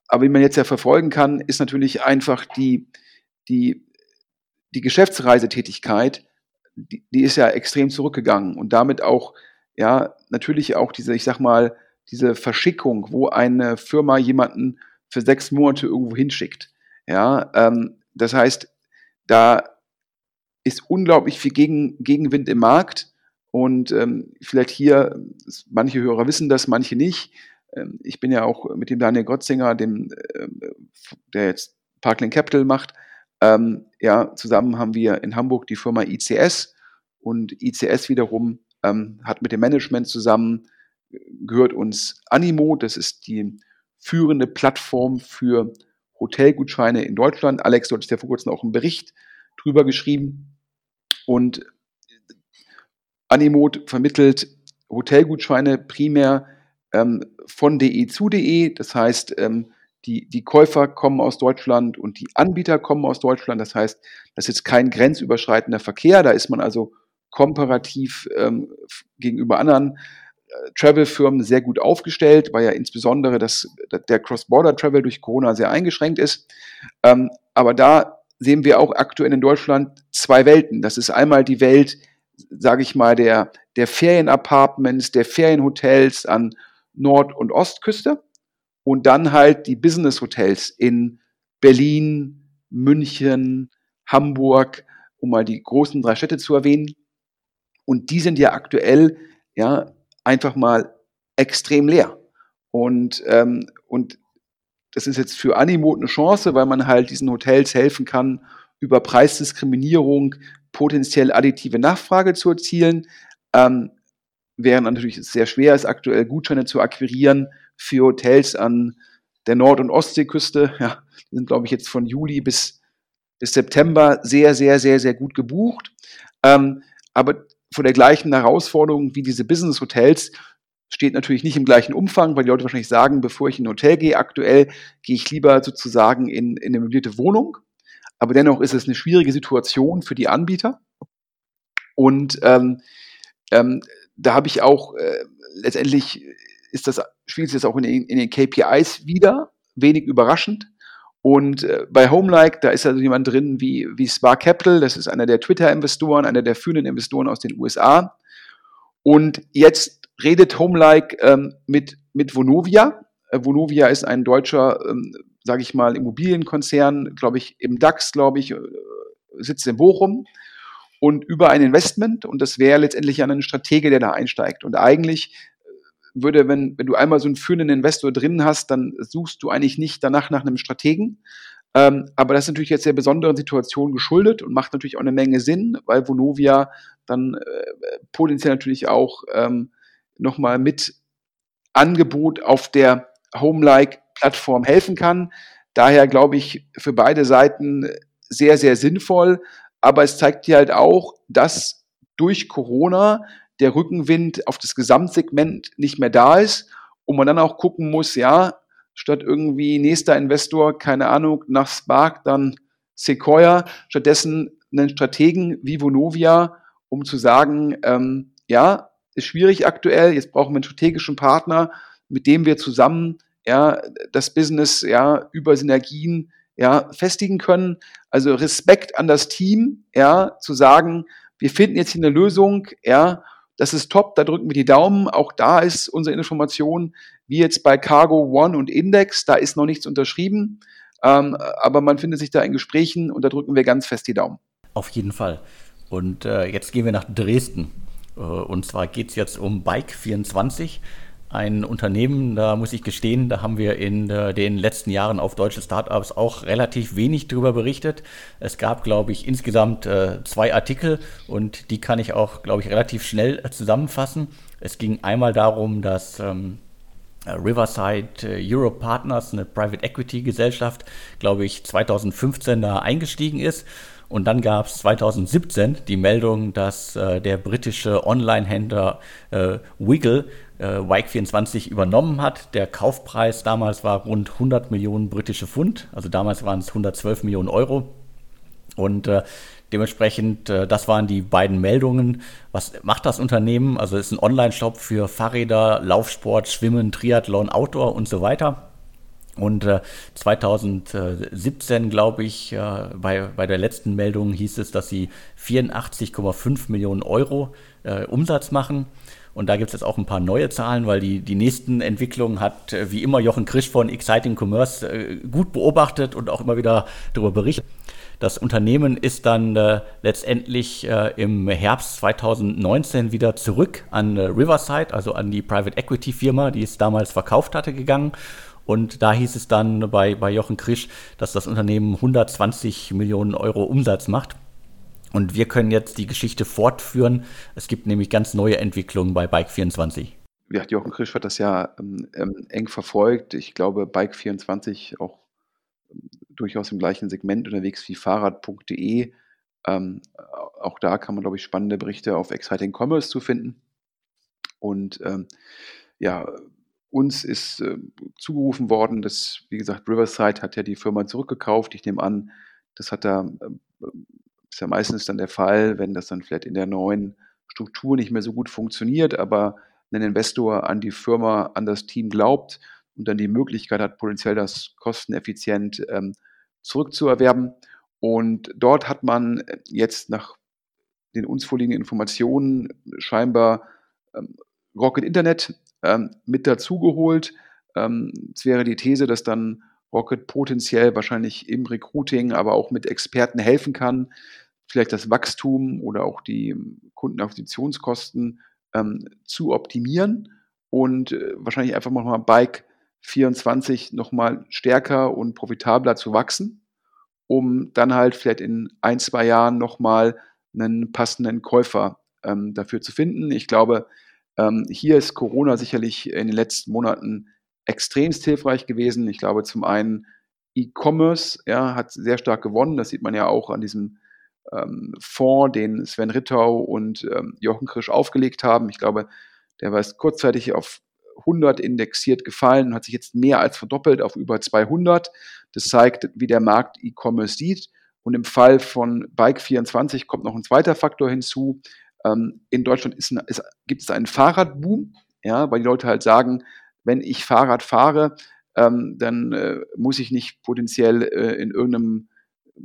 Aber wie man jetzt ja verfolgen kann, ist natürlich einfach die, die, die Geschäftsreisetätigkeit, die, die ist ja extrem zurückgegangen und damit auch, ja, natürlich auch diese, ich sag mal, diese Verschickung, wo eine Firma jemanden für sechs Monate irgendwo hinschickt. Ja, ähm, das heißt, da ist unglaublich viel Gegen, Gegenwind im Markt. Und ähm, vielleicht hier, manche Hörer wissen das, manche nicht. Ähm, ich bin ja auch mit dem Daniel Grotzinger, dem, äh, der jetzt Parkland Capital macht, ähm, ja, zusammen haben wir in Hamburg die Firma ICS und ICS wiederum ähm, hat mit dem Management zusammen gehört uns Animo, das ist die führende Plattform für Hotelgutscheine in Deutschland. Alex, du hattest ja vor kurzem auch einen Bericht drüber geschrieben. Und Animot vermittelt Hotelgutscheine primär ähm, von DE zu DE. Das heißt, ähm, die, die Käufer kommen aus Deutschland und die Anbieter kommen aus Deutschland. Das heißt, das ist jetzt kein grenzüberschreitender Verkehr. Da ist man also komparativ ähm, gegenüber anderen äh, Travel-Firmen sehr gut aufgestellt, weil ja insbesondere das, der Cross-Border-Travel durch Corona sehr eingeschränkt ist. Ähm, aber da sehen wir auch aktuell in Deutschland zwei Welten. Das ist einmal die Welt, sage ich mal, der, der Ferienapartments, der Ferienhotels an Nord- und Ostküste und dann halt die Business-Hotels in Berlin, München, Hamburg, um mal die großen drei Städte zu erwähnen. Und die sind ja aktuell ja einfach mal extrem leer. Und, ähm, und das ist jetzt für Animo eine Chance, weil man halt diesen Hotels helfen kann, über Preisdiskriminierung potenziell additive Nachfrage zu erzielen. Ähm, während natürlich sehr schwer ist, aktuell Gutscheine zu akquirieren für Hotels an der Nord- und Ostseeküste. Ja, die sind, glaube ich, jetzt von Juli bis, bis September sehr, sehr, sehr, sehr gut gebucht. Ähm, aber vor der gleichen Herausforderung wie diese Business Hotels steht natürlich nicht im gleichen Umfang, weil die Leute wahrscheinlich sagen, bevor ich in ein Hotel gehe, aktuell gehe ich lieber sozusagen in, in eine möblierte Wohnung. Aber dennoch ist es eine schwierige Situation für die Anbieter. Und ähm, ähm, da habe ich auch äh, letztendlich ist das, spielt sich das auch in den, in den KPIs wieder, wenig überraschend. Und äh, bei Homelike, da ist also jemand drin wie, wie Spark Capital, das ist einer der Twitter-Investoren, einer der führenden Investoren aus den USA. Und jetzt redet Homelike ähm, mit, mit Vonovia. Äh, Vonovia ist ein deutscher, ähm, sage ich mal, Immobilienkonzern, glaube ich, im DAX, glaube ich, äh, sitzt in Bochum und über ein Investment und das wäre letztendlich ein Stratege, der da einsteigt. Und eigentlich würde, wenn, wenn du einmal so einen führenden Investor drin hast, dann suchst du eigentlich nicht danach nach einem Strategen. Ähm, aber das ist natürlich jetzt der besonderen Situation geschuldet und macht natürlich auch eine Menge Sinn, weil Vonovia dann äh, potenziell natürlich auch ähm, nochmal mit Angebot auf der Home-like-Plattform helfen kann. Daher glaube ich für beide Seiten sehr, sehr sinnvoll. Aber es zeigt dir halt auch, dass durch Corona der Rückenwind auf das Gesamtsegment nicht mehr da ist und man dann auch gucken muss, ja, statt irgendwie nächster Investor, keine Ahnung, nach Spark, dann Sequoia, stattdessen einen Strategen wie Vonovia, um zu sagen, ähm, ja, ist schwierig aktuell, jetzt brauchen wir einen strategischen Partner, mit dem wir zusammen ja, das Business ja, über Synergien ja, festigen können. Also Respekt an das Team, ja, zu sagen, wir finden jetzt hier eine Lösung, ja, das ist top, da drücken wir die Daumen. Auch da ist unsere Information, wie jetzt bei Cargo One und Index, da ist noch nichts unterschrieben. Ähm, aber man findet sich da in Gesprächen und da drücken wir ganz fest die Daumen. Auf jeden Fall. Und äh, jetzt gehen wir nach Dresden. Äh, und zwar geht es jetzt um Bike 24 ein Unternehmen, da muss ich gestehen, da haben wir in äh, den letzten Jahren auf deutsche Startups auch relativ wenig drüber berichtet. Es gab, glaube ich, insgesamt äh, zwei Artikel und die kann ich auch, glaube ich, relativ schnell äh, zusammenfassen. Es ging einmal darum, dass ähm, Riverside Europe Partners, eine Private Equity Gesellschaft, glaube ich, 2015 da eingestiegen ist. Und dann gab es 2017 die Meldung, dass äh, der britische Online-Händler äh, Wiggle äh, Wike24 übernommen hat. Der Kaufpreis damals war rund 100 Millionen britische Pfund, also damals waren es 112 Millionen Euro. Und äh, dementsprechend, äh, das waren die beiden Meldungen. Was macht das Unternehmen? Also es ist ein Online-Shop für Fahrräder, Laufsport, Schwimmen, Triathlon, Outdoor und so weiter. Und äh, 2017, glaube ich, äh, bei, bei der letzten Meldung hieß es, dass sie 84,5 Millionen Euro äh, Umsatz machen. Und da gibt es jetzt auch ein paar neue Zahlen, weil die, die nächsten Entwicklungen hat äh, wie immer Jochen Krisch von Exciting Commerce äh, gut beobachtet und auch immer wieder darüber berichtet. Das Unternehmen ist dann äh, letztendlich äh, im Herbst 2019 wieder zurück an äh, Riverside, also an die Private Equity Firma, die es damals verkauft hatte, gegangen. Und da hieß es dann bei, bei Jochen Krisch, dass das Unternehmen 120 Millionen Euro Umsatz macht. Und wir können jetzt die Geschichte fortführen. Es gibt nämlich ganz neue Entwicklungen bei Bike24. Ja, Jochen Krisch hat das ja ähm, ähm eng verfolgt. Ich glaube, Bike24 auch durchaus im gleichen Segment unterwegs wie Fahrrad.de. Ähm, auch da kann man, glaube ich, spannende Berichte auf Exciting Commerce zu finden. Und ähm, ja, uns ist äh, zugerufen worden, dass, wie gesagt, Riverside hat ja die Firma zurückgekauft. Ich nehme an, das hat da, äh, ist ja meistens dann der Fall, wenn das dann vielleicht in der neuen Struktur nicht mehr so gut funktioniert, aber ein Investor an die Firma, an das Team glaubt und dann die Möglichkeit hat, potenziell das kosteneffizient ähm, zurückzuerwerben. Und dort hat man jetzt nach den uns vorliegenden Informationen scheinbar ähm, Rocket Internet ähm, mit dazugeholt. Ähm, es wäre die These, dass dann Rocket potenziell wahrscheinlich im Recruiting, aber auch mit Experten helfen kann, vielleicht das Wachstum oder auch die Kundenakquisitionskosten ähm, zu optimieren und äh, wahrscheinlich einfach nochmal Bike 24 nochmal stärker und profitabler zu wachsen, um dann halt vielleicht in ein, zwei Jahren nochmal einen passenden Käufer ähm, dafür zu finden. Ich glaube, ähm, hier ist Corona sicherlich in den letzten Monaten extremst hilfreich gewesen. Ich glaube, zum einen E-Commerce ja, hat sehr stark gewonnen. Das sieht man ja auch an diesem ähm, Fonds, den Sven Rittau und ähm, Jochen Krisch aufgelegt haben. Ich glaube, der war erst kurzzeitig auf 100 indexiert gefallen und hat sich jetzt mehr als verdoppelt auf über 200. Das zeigt, wie der Markt E-Commerce sieht. Und im Fall von Bike24 kommt noch ein zweiter Faktor hinzu. Ähm, in Deutschland ist, ist, gibt es einen Fahrradboom, ja, weil die Leute halt sagen, wenn ich Fahrrad fahre, ähm, dann äh, muss ich nicht potenziell äh, in irgendeinem äh,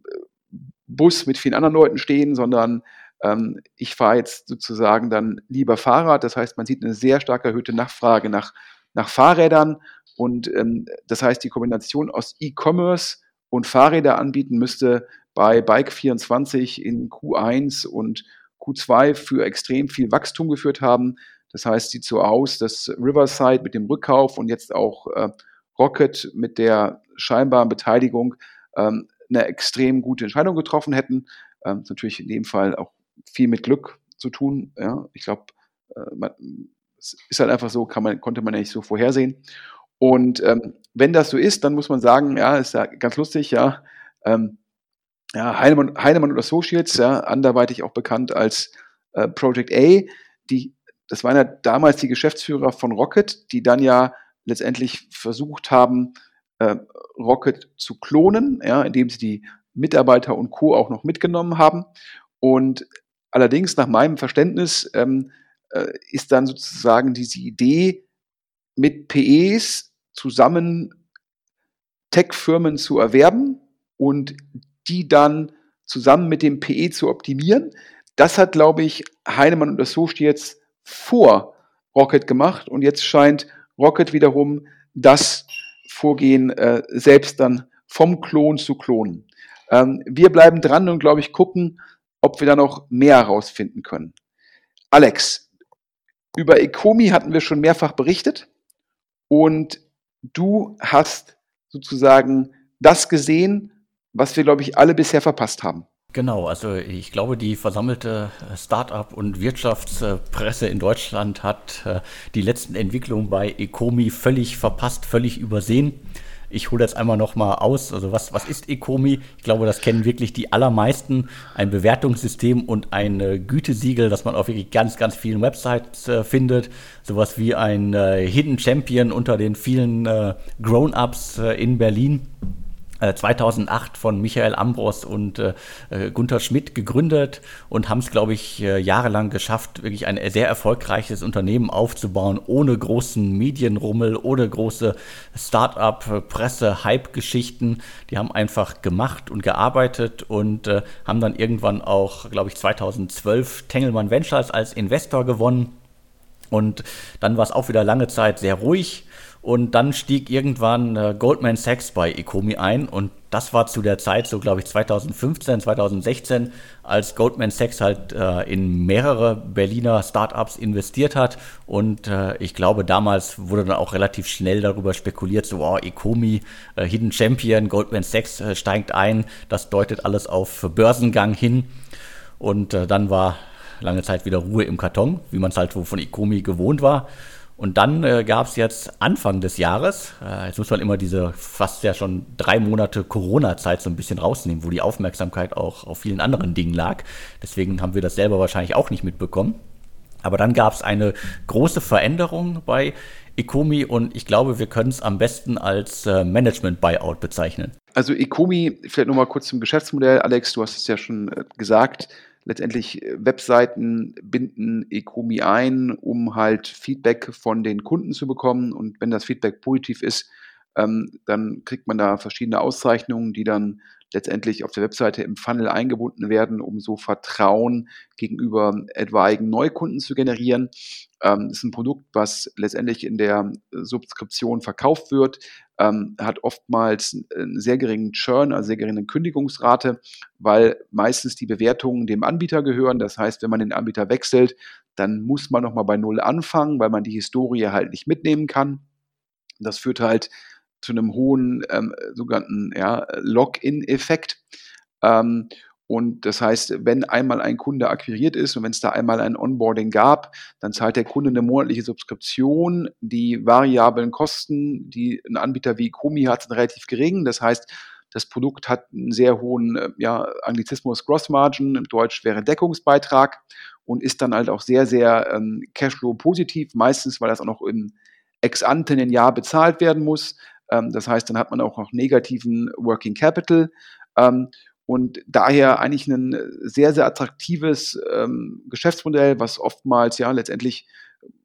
Bus mit vielen anderen Leuten stehen, sondern ähm, ich fahre jetzt sozusagen dann lieber Fahrrad. Das heißt, man sieht eine sehr stark erhöhte Nachfrage nach, nach Fahrrädern. Und ähm, das heißt, die Kombination aus E-Commerce und Fahrräder anbieten müsste bei Bike24 in Q1 und Q2 für extrem viel Wachstum geführt haben. Das heißt, sieht so aus, dass Riverside mit dem Rückkauf und jetzt auch äh, Rocket mit der scheinbaren Beteiligung ähm, eine extrem gute Entscheidung getroffen hätten. Ähm, natürlich in dem Fall auch viel mit Glück zu tun. Ja, ich glaube, äh, es ist halt einfach so, man, konnte man ja nicht so vorhersehen. Und ähm, wenn das so ist, dann muss man sagen, ja, ist ja ganz lustig, ja, ähm, ja Heinemann, Heinemann und Associates, ja, anderweitig auch bekannt als äh, Project A, die, das waren ja damals die Geschäftsführer von Rocket, die dann ja letztendlich versucht haben, äh, Rocket zu klonen, ja, indem sie die Mitarbeiter und Co. auch noch mitgenommen haben. Und Allerdings, nach meinem Verständnis, ähm, äh, ist dann sozusagen diese Idee, mit PEs zusammen Tech-Firmen zu erwerben und die dann zusammen mit dem PE zu optimieren. Das hat, glaube ich, Heinemann und Associates vor Rocket gemacht und jetzt scheint Rocket wiederum das Vorgehen äh, selbst dann vom Klon zu klonen. Ähm, wir bleiben dran und, glaube ich, gucken, ob wir da noch mehr herausfinden können. Alex, über Ecomi hatten wir schon mehrfach berichtet und du hast sozusagen das gesehen, was wir, glaube ich, alle bisher verpasst haben. Genau, also ich glaube, die versammelte Start-up- und Wirtschaftspresse in Deutschland hat äh, die letzten Entwicklungen bei Ecomi völlig verpasst, völlig übersehen. Ich hole jetzt einmal noch mal aus. Also was, was ist Ecomi? Ich glaube, das kennen wirklich die allermeisten. Ein Bewertungssystem und ein äh, Gütesiegel, das man auf wirklich ganz, ganz vielen Websites äh, findet. Sowas wie ein äh, Hidden Champion unter den vielen äh, Grown-Ups äh, in Berlin. 2008 von Michael Ambros und äh, äh, Gunther Schmidt gegründet und haben es, glaube ich, äh, jahrelang geschafft, wirklich ein sehr erfolgreiches Unternehmen aufzubauen, ohne großen Medienrummel, ohne große Start-up, Presse, Hype-Geschichten. Die haben einfach gemacht und gearbeitet und äh, haben dann irgendwann auch, glaube ich, 2012 Tengelmann Ventures als Investor gewonnen. Und dann war es auch wieder lange Zeit sehr ruhig. Und dann stieg irgendwann äh, Goldman Sachs bei Ecomi ein und das war zu der Zeit, so glaube ich 2015, 2016, als Goldman Sachs halt äh, in mehrere Berliner Startups investiert hat. Und äh, ich glaube, damals wurde dann auch relativ schnell darüber spekuliert, so, oh, Ecomi, äh, Hidden Champion, Goldman Sachs äh, steigt ein. Das deutet alles auf Börsengang hin. Und äh, dann war lange Zeit wieder Ruhe im Karton, wie man es halt von Ecomi gewohnt war. Und dann äh, gab es jetzt Anfang des Jahres, äh, jetzt muss man immer diese fast ja schon drei Monate Corona-Zeit so ein bisschen rausnehmen, wo die Aufmerksamkeit auch auf vielen anderen Dingen lag. Deswegen haben wir das selber wahrscheinlich auch nicht mitbekommen. Aber dann gab es eine große Veränderung bei Ecomi und ich glaube, wir können es am besten als äh, Management-Buyout bezeichnen. Also Ecomi, vielleicht nochmal kurz zum Geschäftsmodell. Alex, du hast es ja schon äh, gesagt letztendlich äh, Webseiten binden Ecomi ein, um halt Feedback von den Kunden zu bekommen. Und wenn das Feedback positiv ist, ähm, dann kriegt man da verschiedene Auszeichnungen, die dann letztendlich auf der Webseite im Funnel eingebunden werden, um so Vertrauen gegenüber etwaigen Neukunden zu generieren. Ähm, ist ein Produkt, was letztendlich in der Subskription verkauft wird, ähm, hat oftmals einen sehr geringen Churn, also sehr geringe Kündigungsrate, weil meistens die Bewertungen dem Anbieter gehören. Das heißt, wenn man den Anbieter wechselt, dann muss man nochmal bei Null anfangen, weil man die Historie halt nicht mitnehmen kann. Das führt halt zu einem hohen ähm, sogenannten ja, Login-Effekt. Ähm, und das heißt, wenn einmal ein Kunde akquiriert ist und wenn es da einmal ein Onboarding gab, dann zahlt der Kunde eine monatliche Subskription. Die variablen Kosten, die ein Anbieter wie Komi hat, sind relativ gering. Das heißt, das Produkt hat einen sehr hohen äh, ja, Anglizismus Gross Margin, im Deutsch wäre Deckungsbeitrag und ist dann halt auch sehr, sehr ähm, Cashflow positiv, meistens, weil das auch noch im ex ante ein Jahr bezahlt werden muss. Ähm, das heißt, dann hat man auch noch negativen Working Capital. Ähm, und daher eigentlich ein sehr, sehr attraktives ähm, Geschäftsmodell, was oftmals ja letztendlich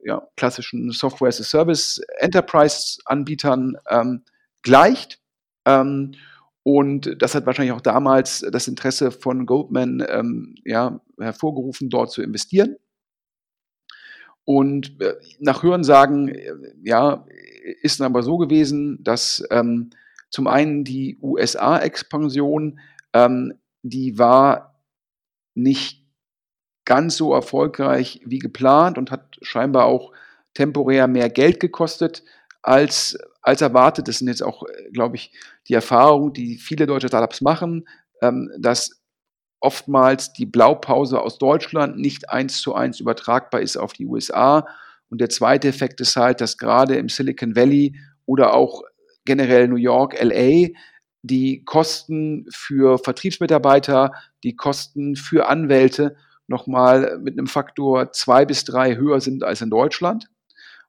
ja, klassischen Software as a Service Enterprise Anbietern ähm, gleicht. Ähm, und das hat wahrscheinlich auch damals das Interesse von Goldman ähm, ja, hervorgerufen, dort zu investieren. Und äh, nach Hörensagen, äh, ja, ist aber so gewesen, dass ähm, zum einen die USA-Expansion, ähm, die war nicht ganz so erfolgreich wie geplant und hat scheinbar auch temporär mehr Geld gekostet als, als erwartet. Das sind jetzt auch, äh, glaube ich, die Erfahrungen, die viele deutsche Startups machen, ähm, dass oftmals die Blaupause aus Deutschland nicht eins zu eins übertragbar ist auf die USA und der zweite Effekt ist halt, dass gerade im Silicon Valley oder auch generell New York, LA, die Kosten für Vertriebsmitarbeiter, die Kosten für Anwälte nochmal mit einem Faktor zwei bis drei höher sind als in Deutschland.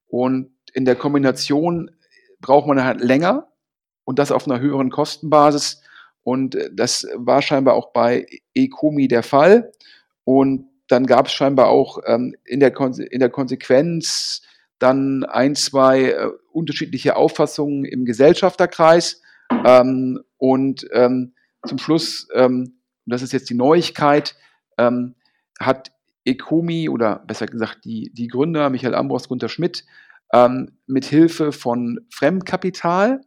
Und in der Kombination braucht man halt länger und das auf einer höheren Kostenbasis. Und das war scheinbar auch bei Ecomi der Fall. Und dann gab es scheinbar auch ähm, in, der in der Konsequenz dann ein, zwei äh, unterschiedliche Auffassungen im Gesellschafterkreis. Ähm, und ähm, zum Schluss, ähm, das ist jetzt die Neuigkeit, ähm, hat Ecomi oder besser gesagt die, die Gründer Michael Ambros, Gunter Schmidt, ähm, mit Hilfe von Fremdkapital,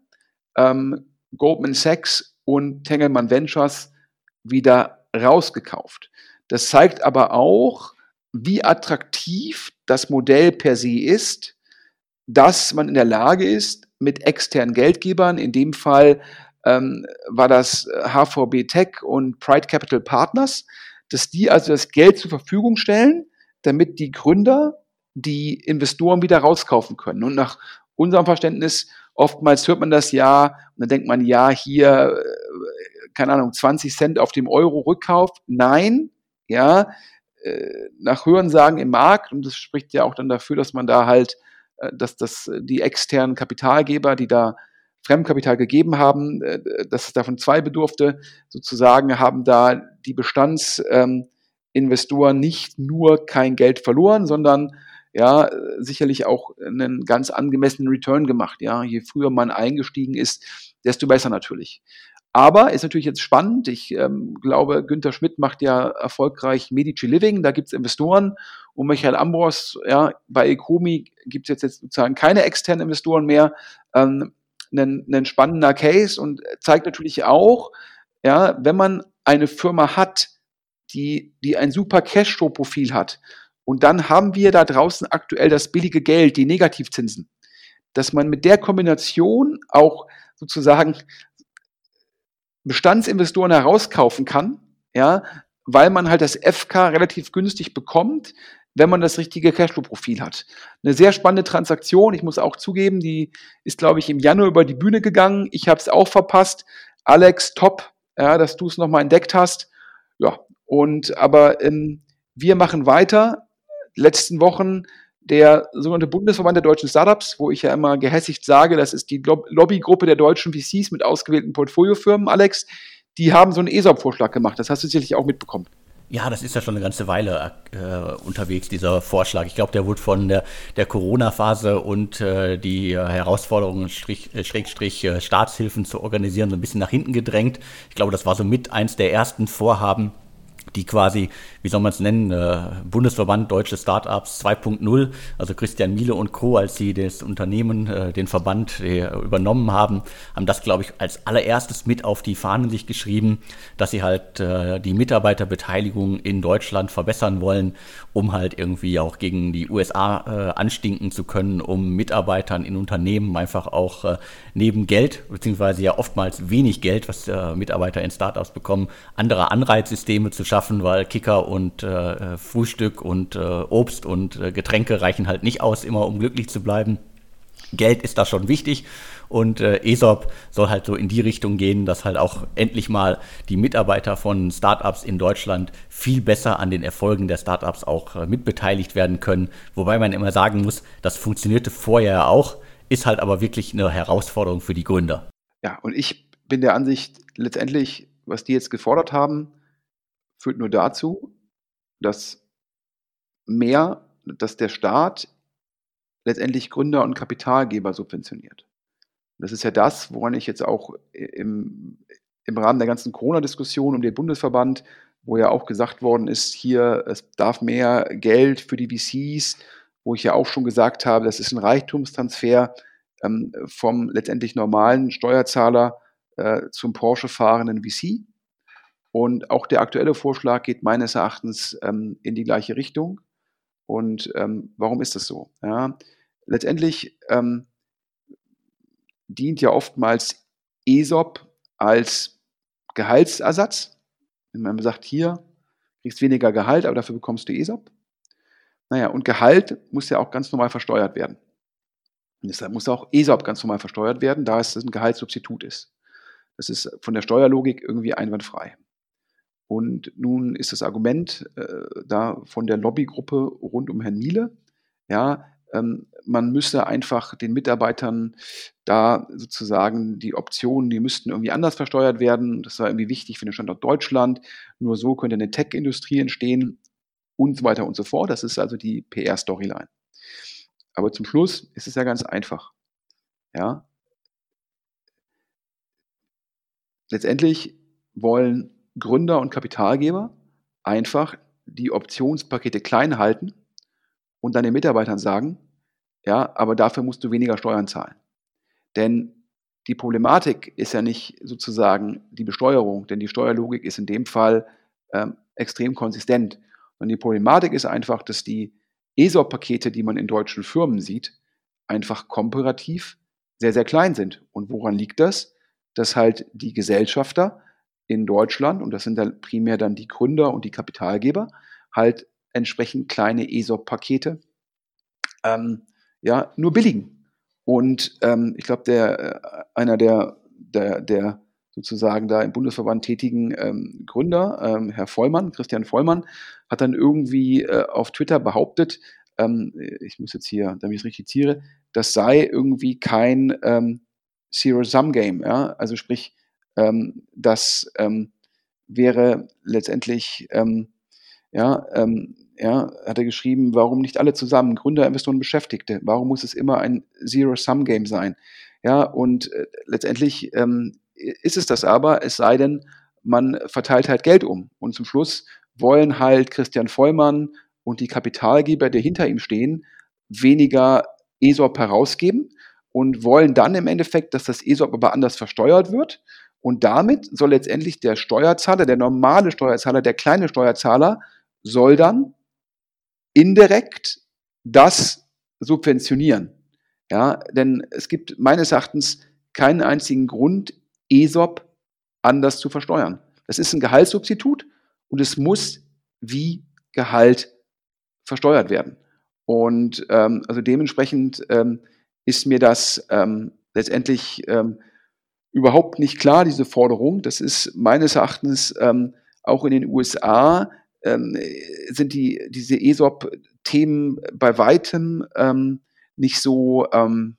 ähm, Goldman Sachs und Tengelmann Ventures wieder rausgekauft. Das zeigt aber auch, wie attraktiv das Modell per se ist, dass man in der Lage ist, mit externen Geldgebern, in dem Fall ähm, war das HVB Tech und Pride Capital Partners, dass die also das Geld zur Verfügung stellen, damit die Gründer die Investoren wieder rauskaufen können. Und nach unserem Verständnis, oftmals hört man das ja, und dann denkt man, ja, hier, äh, keine Ahnung, 20 Cent auf dem Euro Rückkauf. Nein, ja, äh, nach Hörensagen im Markt, und das spricht ja auch dann dafür, dass man da halt, äh, dass das die externen Kapitalgeber, die da Fremdkapital gegeben haben, äh, dass es davon zwei bedurfte, sozusagen haben da die Bestandsinvestoren ähm, nicht nur kein Geld verloren, sondern ja, sicherlich auch einen ganz angemessenen Return gemacht. Ja, je früher man eingestiegen ist, desto besser natürlich. Aber ist natürlich jetzt spannend. Ich ähm, glaube, Günther Schmidt macht ja erfolgreich Medici Living. Da gibt es Investoren. Und Michael Ambros, ja, bei Ecomi gibt es jetzt, jetzt sozusagen keine externen Investoren mehr. Ähm, ein, ein spannender Case und zeigt natürlich auch, ja, wenn man eine Firma hat, die, die ein super Cashflow-Profil hat, und dann haben wir da draußen aktuell das billige Geld, die Negativzinsen, dass man mit der Kombination auch sozusagen Bestandsinvestoren herauskaufen kann, ja, weil man halt das FK relativ günstig bekommt, wenn man das richtige Cashflow-Profil hat. Eine sehr spannende Transaktion. Ich muss auch zugeben, die ist, glaube ich, im Januar über die Bühne gegangen. Ich habe es auch verpasst. Alex, top, ja, dass du es nochmal entdeckt hast. Ja, und aber ähm, wir machen weiter. Letzten Wochen der sogenannte Bundesverband der deutschen Startups, wo ich ja immer gehässigt sage, das ist die Lobbygruppe der deutschen VCs mit ausgewählten Portfoliofirmen, Alex, die haben so einen ESOP-Vorschlag gemacht. Das hast du sicherlich auch mitbekommen. Ja, das ist ja schon eine ganze Weile äh, unterwegs, dieser Vorschlag. Ich glaube, der wurde von der, der Corona-Phase und äh, die äh, Herausforderungen, Strich, äh, Schrägstrich, äh, Staatshilfen zu organisieren, so ein bisschen nach hinten gedrängt. Ich glaube, das war so mit eins der ersten Vorhaben, die quasi, wie soll man es nennen, äh, Bundesverband Deutsche Startups 2.0, also Christian Miele und Co., als sie das Unternehmen, äh, den Verband äh, übernommen haben, haben das, glaube ich, als allererstes mit auf die Fahnen sich geschrieben, dass sie halt äh, die Mitarbeiterbeteiligung in Deutschland verbessern wollen, um halt irgendwie auch gegen die USA äh, anstinken zu können, um Mitarbeitern in Unternehmen einfach auch äh, neben Geld, beziehungsweise ja oftmals wenig Geld, was Mitarbeiter in Startups bekommen, andere Anreizsysteme zu schaffen, weil Kicker und äh, Frühstück und äh, Obst und äh, Getränke reichen halt nicht aus, immer um glücklich zu bleiben. Geld ist da schon wichtig und äh, ESOP soll halt so in die Richtung gehen, dass halt auch endlich mal die Mitarbeiter von Startups in Deutschland viel besser an den Erfolgen der Startups auch äh, mitbeteiligt werden können. Wobei man immer sagen muss, das funktionierte vorher auch, ist halt aber wirklich eine Herausforderung für die Gründer. Ja, und ich bin der Ansicht, letztendlich, was die jetzt gefordert haben, führt nur dazu, dass mehr, dass der Staat letztendlich Gründer und Kapitalgeber subventioniert. Das ist ja das, woran ich jetzt auch im, im Rahmen der ganzen Corona-Diskussion um den Bundesverband, wo ja auch gesagt worden ist, hier, es darf mehr Geld für die VCs, wo ich ja auch schon gesagt habe, das ist ein Reichtumstransfer ähm, vom letztendlich normalen Steuerzahler äh, zum Porsche fahrenden VC. Und auch der aktuelle Vorschlag geht meines Erachtens ähm, in die gleiche Richtung. Und ähm, warum ist das so? Ja, letztendlich ähm, dient ja oftmals ESOP als Gehaltsersatz. Wenn man sagt, hier kriegst weniger Gehalt, aber dafür bekommst du ESOP. Naja, und Gehalt muss ja auch ganz normal versteuert werden. Und deshalb muss auch ESOP ganz normal versteuert werden, da es ein Gehaltssubstitut ist. Das ist von der Steuerlogik irgendwie einwandfrei. Und nun ist das Argument äh, da von der Lobbygruppe rund um Herrn Miele, ja, ähm, man müsse einfach den Mitarbeitern da sozusagen die Optionen, die müssten irgendwie anders versteuert werden. Das war irgendwie wichtig für den Standort Deutschland. Nur so könnte eine Tech-Industrie entstehen und so weiter und so fort. Das ist also die PR-Storyline. Aber zum Schluss ist es ja ganz einfach. Ja. Letztendlich wollen Gründer und Kapitalgeber einfach die Optionspakete klein halten und dann den Mitarbeitern sagen, ja, aber dafür musst du weniger Steuern zahlen. Denn die Problematik ist ja nicht sozusagen die Besteuerung, denn die Steuerlogik ist in dem Fall ähm, extrem konsistent. Und die Problematik ist einfach, dass die ESOP-Pakete, die man in deutschen Firmen sieht, einfach komparativ sehr, sehr klein sind. Und woran liegt das? Dass halt die Gesellschafter in Deutschland, und das sind dann primär dann die Gründer und die Kapitalgeber, halt entsprechend kleine ESOP-Pakete ähm, ja, nur billigen. Und ähm, ich glaube, der äh, einer der, der, der sozusagen da im Bundesverband tätigen ähm, Gründer, ähm, Herr Vollmann, Christian Vollmann, hat dann irgendwie äh, auf Twitter behauptet, ähm, ich muss jetzt hier, damit ich es richtig zitiere, das sei irgendwie kein, ähm, Zero-Sum-Game. Ja? Also sprich, ähm, das ähm, wäre letztendlich, ähm, ja, ähm, ja, hat er geschrieben, warum nicht alle zusammen, Gründer, Investoren, Beschäftigte? Warum muss es immer ein Zero-Sum-Game sein? Ja, und äh, letztendlich ähm, ist es das aber, es sei denn, man verteilt halt Geld um. Und zum Schluss wollen halt Christian Vollmann und die Kapitalgeber, die hinter ihm stehen, weniger ESOP herausgeben und wollen dann im Endeffekt, dass das ESOP aber anders versteuert wird. Und damit soll letztendlich der Steuerzahler, der normale Steuerzahler, der kleine Steuerzahler, soll dann indirekt das subventionieren. Ja, denn es gibt meines Erachtens keinen einzigen Grund, ESOP anders zu versteuern. Das ist ein Gehaltssubstitut und es muss wie Gehalt versteuert werden. Und ähm, also dementsprechend ähm, ist mir das ähm, letztendlich ähm, überhaupt nicht klar, diese Forderung. Das ist meines Erachtens ähm, auch in den USA ähm, sind die, diese ESOP-Themen bei weitem ähm, nicht, so, ähm,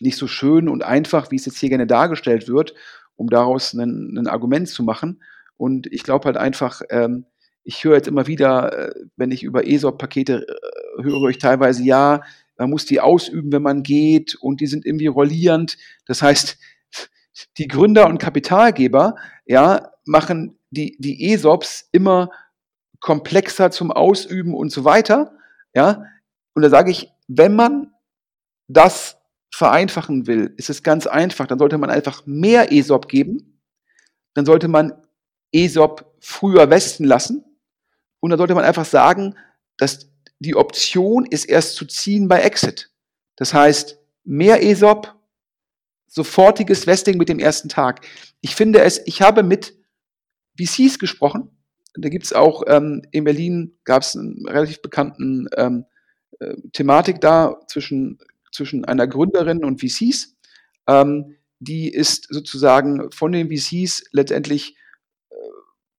nicht so schön und einfach, wie es jetzt hier gerne dargestellt wird, um daraus ein, Argument zu machen. Und ich glaube halt einfach, ähm, ich höre jetzt immer wieder, äh, wenn ich über ESOP-Pakete äh, höre, ich teilweise, ja, man muss die ausüben, wenn man geht und die sind irgendwie rollierend. Das heißt, die Gründer und Kapitalgeber, ja, machen die, die ESOPs immer komplexer zum Ausüben und so weiter. Ja, und da sage ich, wenn man das vereinfachen will, ist es ganz einfach. Dann sollte man einfach mehr ESOP geben. Dann sollte man ESOP früher westen lassen. Und dann sollte man einfach sagen, dass die Option ist erst zu ziehen bei Exit. Das heißt, mehr ESOP, sofortiges Vesting mit dem ersten Tag. Ich finde es, ich habe mit VCs gesprochen, da gibt es auch ähm, in Berlin gab es einen relativ bekannten ähm, äh, Thematik da zwischen, zwischen einer Gründerin und VCs. Ähm, die ist sozusagen von den VCs letztendlich äh,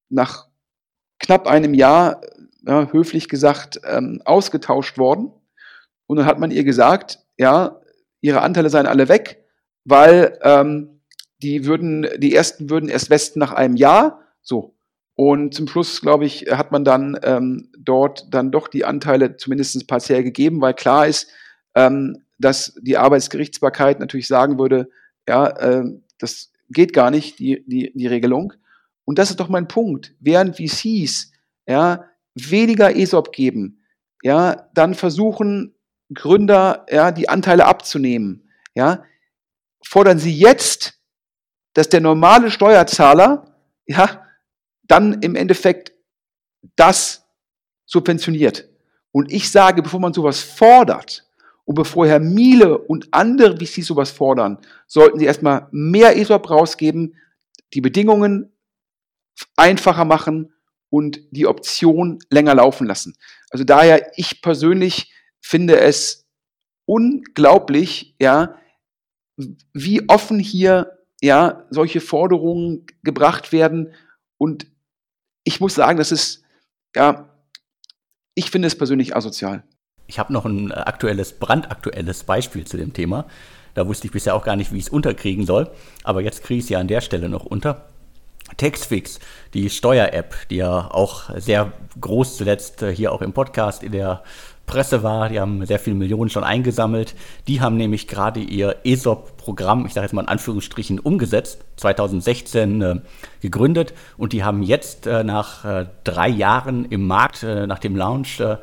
nach knapp einem Jahr, ja, höflich gesagt, ähm, ausgetauscht worden. Und dann hat man ihr gesagt, ja, ihre Anteile seien alle weg, weil ähm, die würden, die ersten würden erst westen nach einem Jahr. So. Und zum Schluss, glaube ich, hat man dann ähm, dort dann doch die Anteile zumindest partiell gegeben, weil klar ist, ähm, dass die Arbeitsgerichtsbarkeit natürlich sagen würde, ja, äh, das geht gar nicht, die, die, die Regelung. Und das ist doch mein Punkt. Während VCs ja, weniger ESOP geben, ja, dann versuchen Gründer ja, die Anteile abzunehmen, ja, fordern sie jetzt, dass der normale Steuerzahler ja, dann im Endeffekt das subventioniert. Und ich sage, bevor man sowas fordert und bevor Herr Miele und andere wie Sie sowas fordern, sollten Sie erstmal mehr ESOP rausgeben, die Bedingungen einfacher machen und die Option länger laufen lassen. Also daher, ich persönlich finde es unglaublich, ja, wie offen hier ja solche Forderungen gebracht werden und ich muss sagen, das ist, ja, ich finde es persönlich asozial. Ich habe noch ein aktuelles, brandaktuelles Beispiel zu dem Thema. Da wusste ich bisher auch gar nicht, wie ich es unterkriegen soll. Aber jetzt kriege ich es ja an der Stelle noch unter. Taxfix, die Steuer-App, die ja auch sehr groß zuletzt äh, hier auch im Podcast in der Presse war. Die haben sehr viele Millionen schon eingesammelt. Die haben nämlich gerade ihr ESOP-Programm, ich sage jetzt mal in Anführungsstrichen, umgesetzt, 2016 äh, gegründet. Und die haben jetzt äh, nach äh, drei Jahren im Markt, äh, nach dem Launch, äh,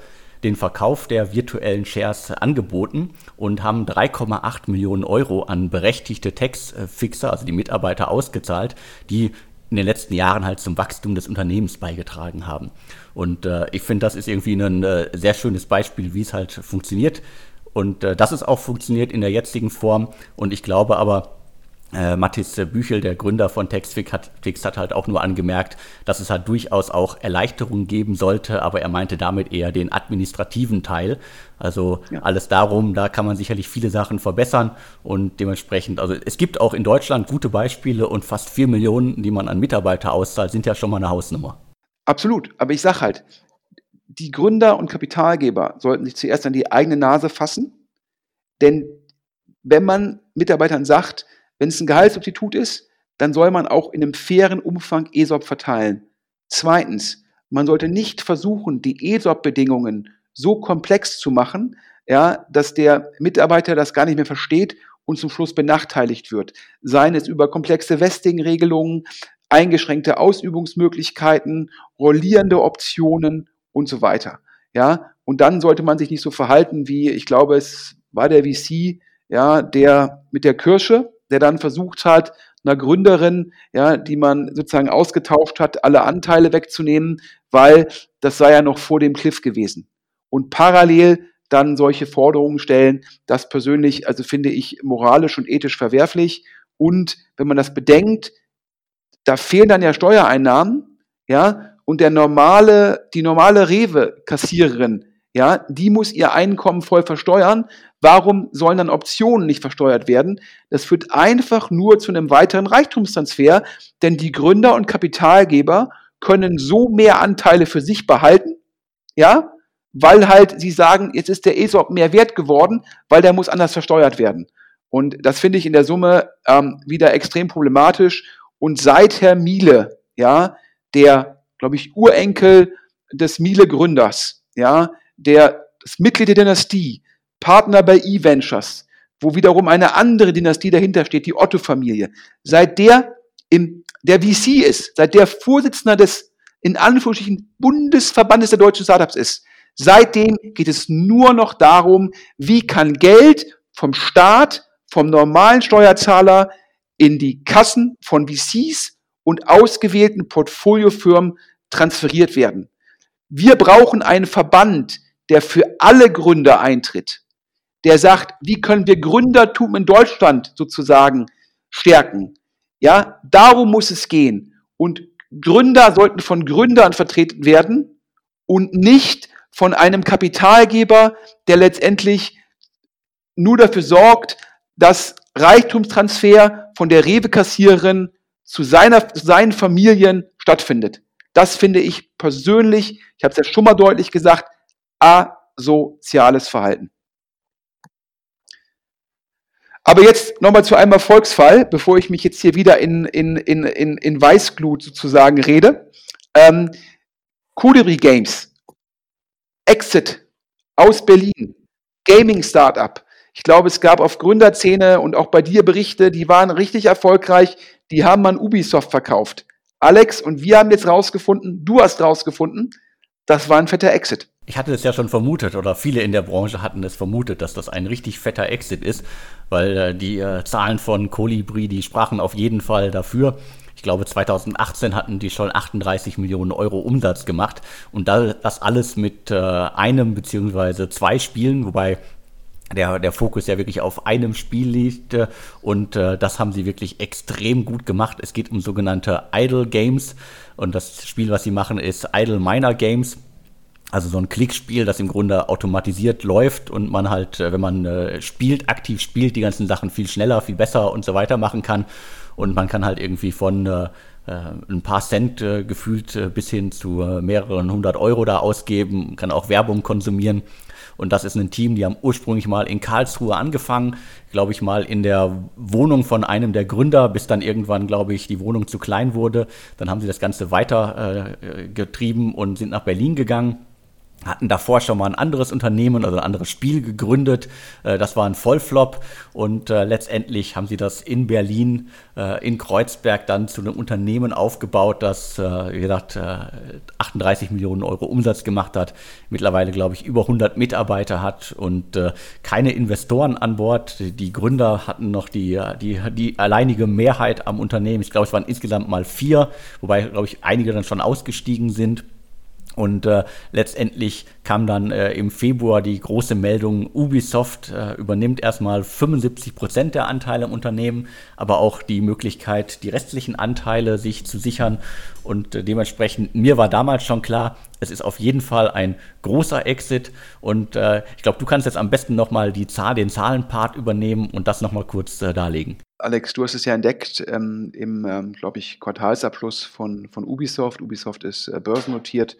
den Verkauf der virtuellen Shares angeboten und haben 3,8 Millionen Euro an berechtigte Tax-Fixer, also die Mitarbeiter, ausgezahlt, die in den letzten Jahren halt zum Wachstum des Unternehmens beigetragen haben. Und äh, ich finde, das ist irgendwie ein äh, sehr schönes Beispiel, wie es halt funktioniert. Und äh, dass es auch funktioniert in der jetzigen Form. Und ich glaube aber, äh, Mathis Büchel, der Gründer von Textfix, hat, hat halt auch nur angemerkt, dass es halt durchaus auch Erleichterungen geben sollte, aber er meinte damit eher den administrativen Teil. Also ja. alles darum, da kann man sicherlich viele Sachen verbessern und dementsprechend, also es gibt auch in Deutschland gute Beispiele und fast vier Millionen, die man an Mitarbeiter auszahlt, sind ja schon mal eine Hausnummer. Absolut, aber ich sage halt, die Gründer und Kapitalgeber sollten sich zuerst an die eigene Nase fassen, denn wenn man Mitarbeitern sagt, wenn es ein Gehaltssubstitut ist, dann soll man auch in einem fairen Umfang ESOP verteilen. Zweitens, man sollte nicht versuchen, die ESOP-Bedingungen so komplex zu machen, ja, dass der Mitarbeiter das gar nicht mehr versteht und zum Schluss benachteiligt wird. Seien es über komplexe Vesting-Regelungen, eingeschränkte Ausübungsmöglichkeiten, rollierende Optionen und so weiter. Ja, und dann sollte man sich nicht so verhalten wie, ich glaube, es war der VC, ja, der mit der Kirsche, der dann versucht hat, einer Gründerin, ja, die man sozusagen ausgetauscht hat, alle Anteile wegzunehmen, weil das sei ja noch vor dem Cliff gewesen. Und parallel dann solche Forderungen stellen, das persönlich, also finde ich moralisch und ethisch verwerflich. Und wenn man das bedenkt, da fehlen dann ja Steuereinnahmen, ja, und der normale, die normale Rewe-Kassiererin, ja, die muss ihr Einkommen voll versteuern. Warum sollen dann Optionen nicht versteuert werden? Das führt einfach nur zu einem weiteren Reichtumstransfer, denn die Gründer und Kapitalgeber können so mehr Anteile für sich behalten, ja, weil halt sie sagen, jetzt ist der ESOP mehr wert geworden, weil der muss anders versteuert werden. Und das finde ich in der Summe ähm, wieder extrem problematisch. Und seit Herr Miele, ja, der, glaube ich, Urenkel des Miele-Gründers, ja, der das Mitglied der Dynastie, Partner bei E-Ventures, wo wiederum eine andere Dynastie dahinter steht, die Otto-Familie, seit der im, der VC ist, seit der Vorsitzender des, in Anführungsstrichen, Bundesverbandes der deutschen Startups ist, seitdem geht es nur noch darum, wie kann Geld vom Staat, vom normalen Steuerzahler in die Kassen von VCs und ausgewählten Portfoliofirmen transferiert werden. Wir brauchen einen Verband, der für alle Gründer eintritt, der sagt, wie können wir Gründertum in Deutschland sozusagen stärken. Ja, darum muss es gehen. Und Gründer sollten von Gründern vertreten werden und nicht von einem Kapitalgeber, der letztendlich nur dafür sorgt, dass Reichtumstransfer von der Rewe-Kassiererin zu, seiner, zu seinen Familien stattfindet. Das finde ich persönlich, ich habe es ja schon mal deutlich gesagt, asoziales Verhalten. Aber jetzt nochmal zu einem Erfolgsfall, bevor ich mich jetzt hier wieder in, in, in, in, in Weißglut sozusagen rede. Ähm, Colibri Games, Exit aus Berlin, Gaming Startup. Ich glaube, es gab auf Gründerszene und auch bei dir Berichte, die waren richtig erfolgreich. Die haben an Ubisoft verkauft. Alex und wir haben jetzt rausgefunden, du hast rausgefunden, das war ein fetter Exit. Ich hatte es ja schon vermutet oder viele in der Branche hatten es vermutet, dass das ein richtig fetter Exit ist, weil äh, die äh, Zahlen von Colibri, die sprachen auf jeden Fall dafür. Ich glaube, 2018 hatten die schon 38 Millionen Euro Umsatz gemacht und das alles mit äh, einem beziehungsweise zwei Spielen, wobei der, der Fokus ja wirklich auf einem Spiel liegt äh, und äh, das haben sie wirklich extrem gut gemacht. Es geht um sogenannte Idle Games und das Spiel, was sie machen, ist Idle Miner Games. Also so ein Klickspiel, das im Grunde automatisiert läuft und man halt, äh, wenn man äh, spielt, aktiv spielt, die ganzen Sachen viel schneller, viel besser und so weiter machen kann. Und man kann halt irgendwie von äh, äh ein paar Cent äh, gefühlt bis hin zu mehreren hundert Euro da ausgeben, kann auch Werbung konsumieren. Und das ist ein Team, die haben ursprünglich mal in Karlsruhe angefangen, glaube ich mal in der Wohnung von einem der Gründer, bis dann irgendwann, glaube ich, die Wohnung zu klein wurde. Dann haben sie das Ganze weiter getrieben und sind nach Berlin gegangen hatten davor schon mal ein anderes Unternehmen, also ein anderes Spiel gegründet. Äh, das war ein Vollflop und äh, letztendlich haben sie das in Berlin, äh, in Kreuzberg dann zu einem Unternehmen aufgebaut, das, wie gesagt, 38 Millionen Euro Umsatz gemacht hat, mittlerweile, glaube ich, über 100 Mitarbeiter hat und keine Investoren an Bord. Die Gründer hatten noch die, die, die alleinige Mehrheit am Unternehmen. Ich glaube, es waren insgesamt mal vier, wobei, glaube ich, einige dann schon ausgestiegen sind. Und äh, letztendlich kam dann äh, im Februar die große Meldung, Ubisoft äh, übernimmt erstmal 75 Prozent der Anteile im Unternehmen, aber auch die Möglichkeit, die restlichen Anteile sich zu sichern. Und äh, dementsprechend, mir war damals schon klar, es ist auf jeden Fall ein großer Exit. Und äh, ich glaube, du kannst jetzt am besten nochmal Zahl, den Zahlenpart übernehmen und das nochmal kurz äh, darlegen. Alex, du hast es ja entdeckt ähm, im, ähm, glaube ich, Quartalsabschluss von, von Ubisoft. Ubisoft ist börsennotiert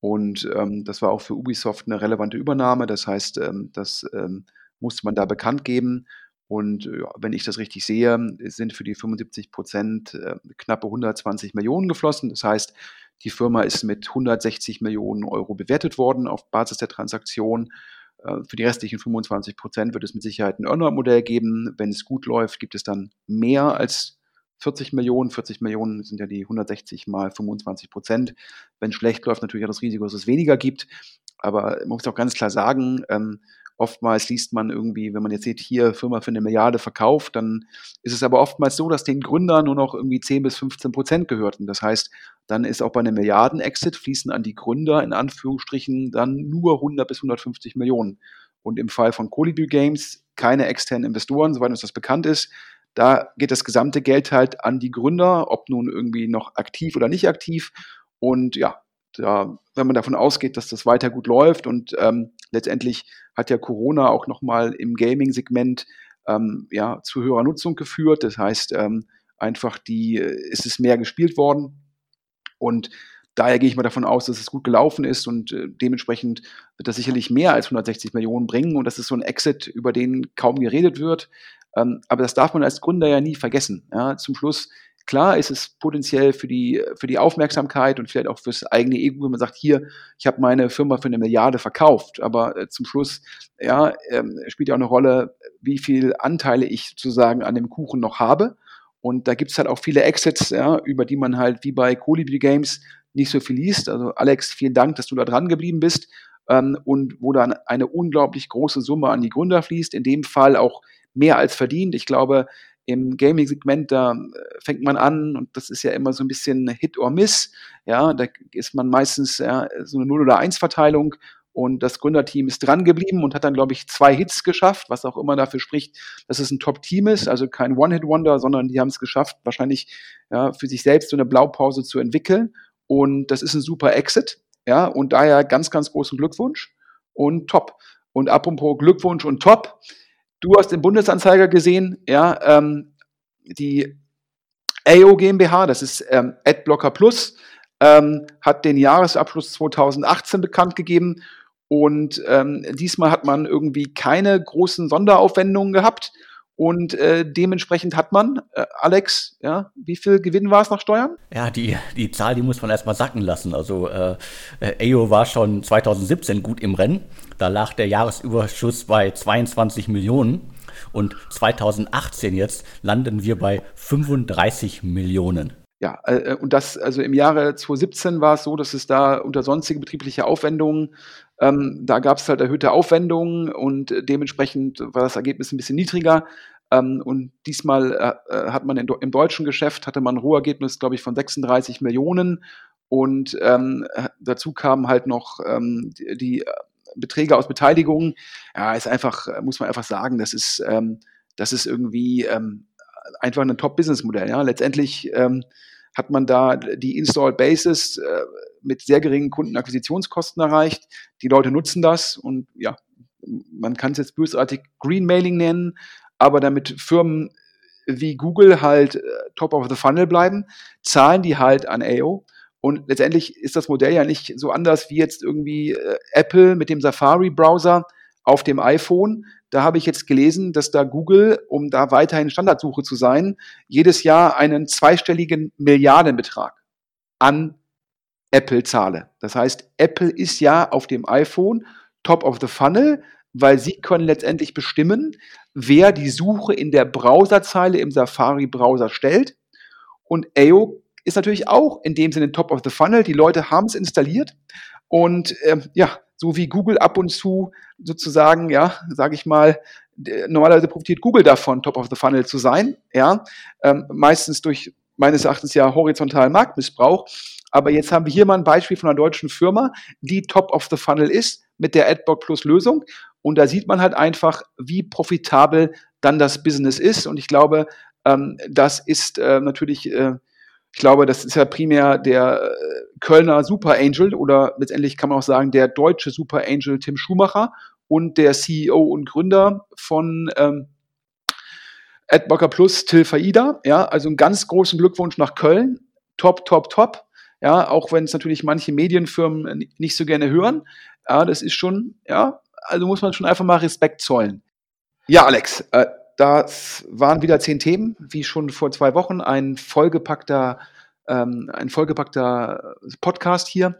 und ähm, das war auch für Ubisoft eine relevante Übernahme. Das heißt, ähm, das ähm, musste man da bekannt geben. Und ja, wenn ich das richtig sehe, sind für die 75 Prozent äh, knappe 120 Millionen geflossen. Das heißt, die Firma ist mit 160 Millionen Euro bewertet worden auf Basis der Transaktion. Äh, für die restlichen 25 Prozent wird es mit Sicherheit ein Earnout-Modell geben. Wenn es gut läuft, gibt es dann mehr als 40 Millionen. 40 Millionen sind ja die 160 mal 25 Prozent. Wenn schlecht läuft, natürlich auch das Risiko, dass es weniger gibt. Aber man muss auch ganz klar sagen, ähm, Oftmals liest man irgendwie, wenn man jetzt sieht, hier Firma für eine Milliarde verkauft, dann ist es aber oftmals so, dass den Gründern nur noch irgendwie 10 bis 15 Prozent gehörten. Das heißt, dann ist auch bei einem Milliarden-Exit fließen an die Gründer in Anführungsstrichen dann nur 100 bis 150 Millionen. Und im Fall von Colibri Games keine externen Investoren, soweit uns das bekannt ist. Da geht das gesamte Geld halt an die Gründer, ob nun irgendwie noch aktiv oder nicht aktiv. Und ja, da, wenn man davon ausgeht, dass das weiter gut läuft und ähm, letztendlich hat ja Corona auch nochmal im Gaming-Segment ähm, ja, zu höherer Nutzung geführt. Das heißt, ähm, einfach die, äh, ist es mehr gespielt worden und daher gehe ich mal davon aus, dass es gut gelaufen ist und äh, dementsprechend wird das sicherlich mehr als 160 Millionen bringen und das ist so ein Exit, über den kaum geredet wird. Ähm, aber das darf man als Gründer ja nie vergessen. Ja, zum Schluss Klar ist es potenziell für die, für die Aufmerksamkeit und vielleicht auch fürs eigene Ego, wenn man sagt, hier, ich habe meine Firma für eine Milliarde verkauft, aber äh, zum Schluss ja, ähm, spielt ja auch eine Rolle, wie viel Anteile ich sozusagen an dem Kuchen noch habe. Und da gibt es halt auch viele Exits, ja, über die man halt wie bei Colibri Games nicht so viel liest. Also Alex, vielen Dank, dass du da dran geblieben bist. Ähm, und wo dann eine unglaublich große Summe an die Gründer fließt, in dem Fall auch mehr als verdient. Ich glaube, im Gaming-Segment, da äh, fängt man an und das ist ja immer so ein bisschen Hit or Miss. Ja, da ist man meistens ja, so eine 0 oder 1 Verteilung und das Gründerteam ist dran geblieben und hat dann, glaube ich, zwei Hits geschafft, was auch immer dafür spricht, dass es ein Top-Team ist, also kein One-Hit-Wonder, sondern die haben es geschafft, wahrscheinlich ja, für sich selbst so eine Blaupause zu entwickeln. Und das ist ein super Exit, ja, und daher ganz, ganz großen Glückwunsch und top. Und apropos Glückwunsch und top, Du hast den Bundesanzeiger gesehen, ja, ähm, die AO GmbH, das ist ähm, Adblocker Plus, ähm, hat den Jahresabschluss 2018 bekannt gegeben und ähm, diesmal hat man irgendwie keine großen Sonderaufwendungen gehabt und äh, dementsprechend hat man, äh, Alex, ja, wie viel Gewinn war es nach Steuern? Ja, die, die Zahl, die muss man erstmal sacken lassen. Also äh, äh EO war schon 2017 gut im Rennen. Da lag der Jahresüberschuss bei 22 Millionen. Und 2018 jetzt landen wir bei 35 Millionen. Ja, äh, und das, also im Jahre 2017 war es so, dass es da unter sonstige betriebliche Aufwendungen, ähm, da gab es halt erhöhte Aufwendungen und dementsprechend war das Ergebnis ein bisschen niedriger. Ähm, und diesmal äh, äh hat man in, im deutschen Geschäft hatte man ein Rohergebnis, glaube ich, von 36 Millionen. Und ähm, dazu kamen halt noch ähm, die, die Beträge aus Beteiligungen. Ja, ist einfach, muss man einfach sagen, das ist, ähm, das ist irgendwie ähm, einfach ein Top-Business-Modell. Ja? Letztendlich hat man da die Installed Basis äh, mit sehr geringen Kundenakquisitionskosten erreicht. Die Leute nutzen das und ja, man kann es jetzt bösartig Green-Mailing nennen, aber damit Firmen wie Google halt äh, top of the funnel bleiben, zahlen die halt an AO. Und letztendlich ist das Modell ja nicht so anders wie jetzt irgendwie äh, Apple mit dem Safari-Browser auf dem iPhone. Da habe ich jetzt gelesen, dass da Google, um da weiterhin Standardsuche zu sein, jedes Jahr einen zweistelligen Milliardenbetrag an Apple zahle. Das heißt, Apple ist ja auf dem iPhone top of the funnel, weil sie können letztendlich bestimmen, wer die Suche in der Browserzeile im Safari-Browser stellt. Und AO ist natürlich auch in dem Sinne top of the funnel. Die Leute haben es installiert und äh, ja, so wie Google ab und zu sozusagen, ja, sage ich mal, normalerweise profitiert Google davon, top of the funnel zu sein, ja, ähm, meistens durch meines Erachtens ja horizontalen Marktmissbrauch. Aber jetzt haben wir hier mal ein Beispiel von einer deutschen Firma, die top of the funnel ist mit der AdBlock Plus Lösung. Und da sieht man halt einfach, wie profitabel dann das Business ist. Und ich glaube, ähm, das ist äh, natürlich äh, ich glaube, das ist ja primär der äh, Kölner Super Angel oder letztendlich kann man auch sagen, der deutsche Super Angel Tim Schumacher und der CEO und Gründer von ähm, AdBlocker Plus, Till Faida. Ja, also einen ganz großen Glückwunsch nach Köln. Top, top, top. Ja, auch wenn es natürlich manche Medienfirmen nicht so gerne hören. Ja, das ist schon, ja, also muss man schon einfach mal Respekt zollen. Ja, Alex, äh, das waren wieder zehn Themen, wie schon vor zwei Wochen, ein vollgepackter, ähm, ein vollgepackter Podcast hier,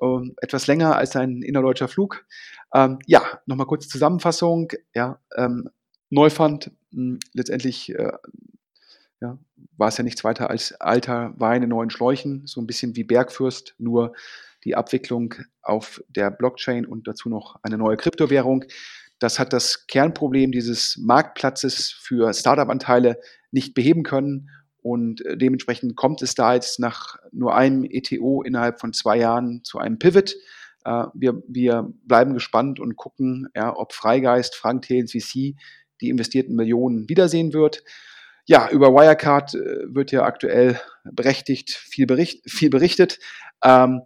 ähm, etwas länger als ein innerdeutscher Flug. Ähm, ja, nochmal kurze Zusammenfassung. Ja, ähm, Neufund, mh, letztendlich äh, ja, war es ja nichts weiter als alter Wein in neuen Schläuchen, so ein bisschen wie Bergfürst, nur die Abwicklung auf der Blockchain und dazu noch eine neue Kryptowährung. Das hat das Kernproblem dieses Marktplatzes für Startup-Anteile nicht beheben können. Und äh, dementsprechend kommt es da jetzt nach nur einem ETO innerhalb von zwei Jahren zu einem Pivot. Äh, wir, wir bleiben gespannt und gucken, ja, ob Freigeist, Frank Thelen, VC die investierten Millionen wiedersehen wird. Ja, über Wirecard äh, wird ja aktuell berechtigt viel, Bericht, viel berichtet. Ähm,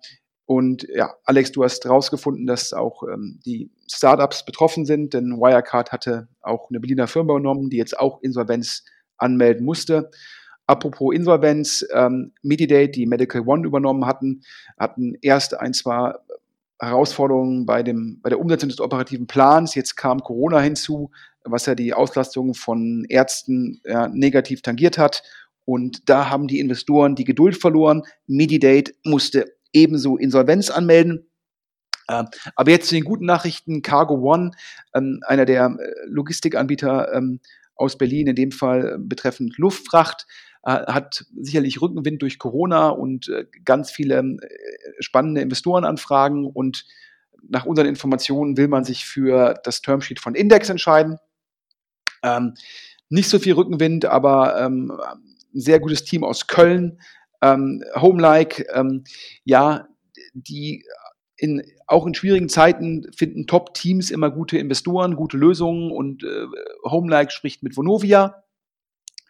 und ja, Alex, du hast rausgefunden, dass auch ähm, die Startups betroffen sind, denn Wirecard hatte auch eine Berliner Firma übernommen, die jetzt auch Insolvenz anmelden musste. Apropos Insolvenz, ähm, Medidate, die Medical One übernommen hatten, hatten erst ein, zwar Herausforderungen bei, dem, bei der Umsetzung des operativen Plans. Jetzt kam Corona hinzu, was ja die Auslastung von Ärzten ja, negativ tangiert hat. Und da haben die Investoren die Geduld verloren. Medidate musste ebenso Insolvenz anmelden. Ähm, aber jetzt zu den guten Nachrichten. Cargo One, ähm, einer der äh, Logistikanbieter ähm, aus Berlin, in dem Fall äh, betreffend Luftfracht, äh, hat sicherlich Rückenwind durch Corona und ganz viele spannende Investorenanfragen. Und nach unseren Informationen will man sich für das Termsheet von Index entscheiden. nicht so viel Rückenwind, aber ein sehr gutes Team aus Köln, ähm, Homelike, ähm, ja, die in, auch in schwierigen Zeiten finden Top-Teams immer gute Investoren, gute Lösungen und äh, Homelike spricht mit Vonovia.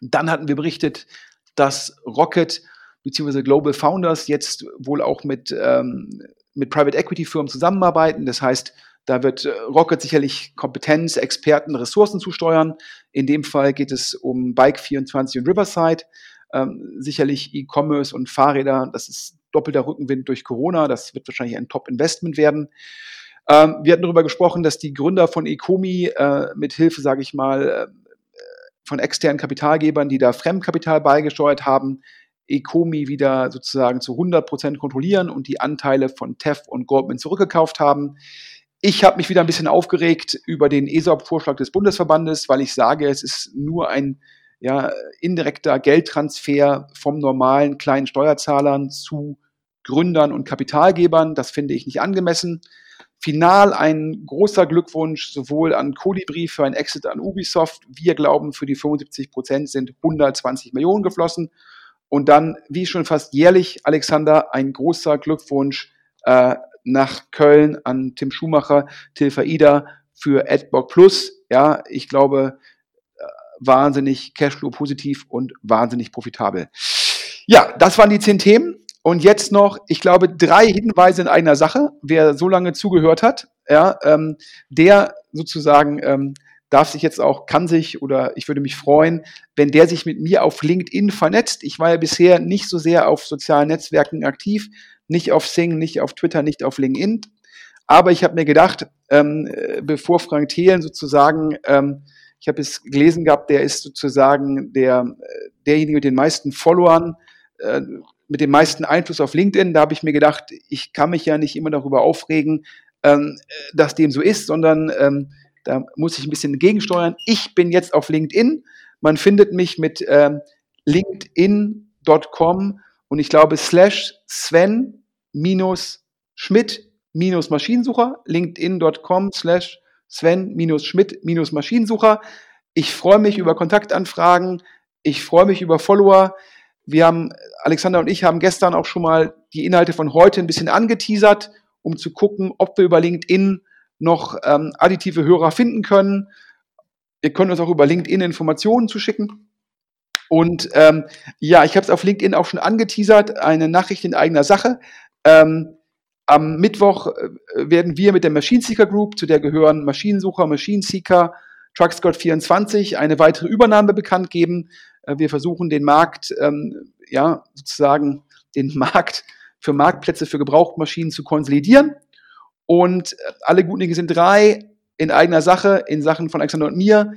Dann hatten wir berichtet, dass Rocket bzw. Global Founders jetzt wohl auch mit, ähm, mit Private Equity Firmen zusammenarbeiten. Das heißt, da wird äh, Rocket sicherlich Kompetenz, Experten, Ressourcen zusteuern. In dem Fall geht es um Bike24 und Riverside. Ähm, sicherlich E-Commerce und Fahrräder, das ist doppelter Rückenwind durch Corona. Das wird wahrscheinlich ein Top-Investment werden. Ähm, wir hatten darüber gesprochen, dass die Gründer von Ecomi äh, mit Hilfe, sage ich mal, äh, von externen Kapitalgebern, die da Fremdkapital beigesteuert haben, Ecomi wieder sozusagen zu 100 Prozent kontrollieren und die Anteile von TEF und Goldman zurückgekauft haben. Ich habe mich wieder ein bisschen aufgeregt über den ESOP-Vorschlag des Bundesverbandes, weil ich sage, es ist nur ein ja, indirekter Geldtransfer vom normalen kleinen Steuerzahlern zu Gründern und Kapitalgebern. Das finde ich nicht angemessen. Final ein großer Glückwunsch sowohl an Colibri für ein Exit an Ubisoft. Wir glauben, für die 75 Prozent sind 120 Millionen geflossen. Und dann, wie schon fast jährlich, Alexander, ein großer Glückwunsch äh, nach Köln an Tim Schumacher, Tilfa Ida für AdBlock Plus. Ja, ich glaube, wahnsinnig Cashflow positiv und wahnsinnig profitabel. Ja, das waren die zehn Themen. Und jetzt noch, ich glaube, drei Hinweise in einer Sache. Wer so lange zugehört hat, ja, ähm, der sozusagen ähm, darf sich jetzt auch, kann sich oder ich würde mich freuen, wenn der sich mit mir auf LinkedIn vernetzt. Ich war ja bisher nicht so sehr auf sozialen Netzwerken aktiv, nicht auf Sing, nicht auf Twitter, nicht auf LinkedIn. Aber ich habe mir gedacht, ähm, äh, bevor Frank Thelen sozusagen ähm, ich habe es gelesen gehabt, der ist sozusagen der, äh, derjenige mit den meisten Followern, äh, mit dem meisten Einfluss auf LinkedIn. Da habe ich mir gedacht, ich kann mich ja nicht immer darüber aufregen, ähm, dass dem so ist, sondern ähm, da muss ich ein bisschen gegensteuern. Ich bin jetzt auf LinkedIn. Man findet mich mit ähm, linkedin.com und ich glaube slash Sven minus Schmidt minus Maschinensucher, linkedin.com slash Sven-Schmidt-Maschinensucher. Ich freue mich über Kontaktanfragen. Ich freue mich über Follower. Wir haben, Alexander und ich haben gestern auch schon mal die Inhalte von heute ein bisschen angeteasert, um zu gucken, ob wir über LinkedIn noch ähm, additive Hörer finden können. Ihr könnt uns auch über LinkedIn Informationen zuschicken. Und ähm, ja, ich habe es auf LinkedIn auch schon angeteasert, eine Nachricht in eigener Sache. Ähm, am Mittwoch äh, werden wir mit der Machine Seeker Group, zu der gehören Maschinensucher, Machine Seeker, TruckScott24, eine weitere Übernahme bekannt geben. Äh, wir versuchen den Markt, ähm, ja, sozusagen den Markt für Marktplätze für Gebrauchtmaschinen zu konsolidieren. Und äh, alle guten Dinge sind drei in eigener Sache, in Sachen von Alexander und mir.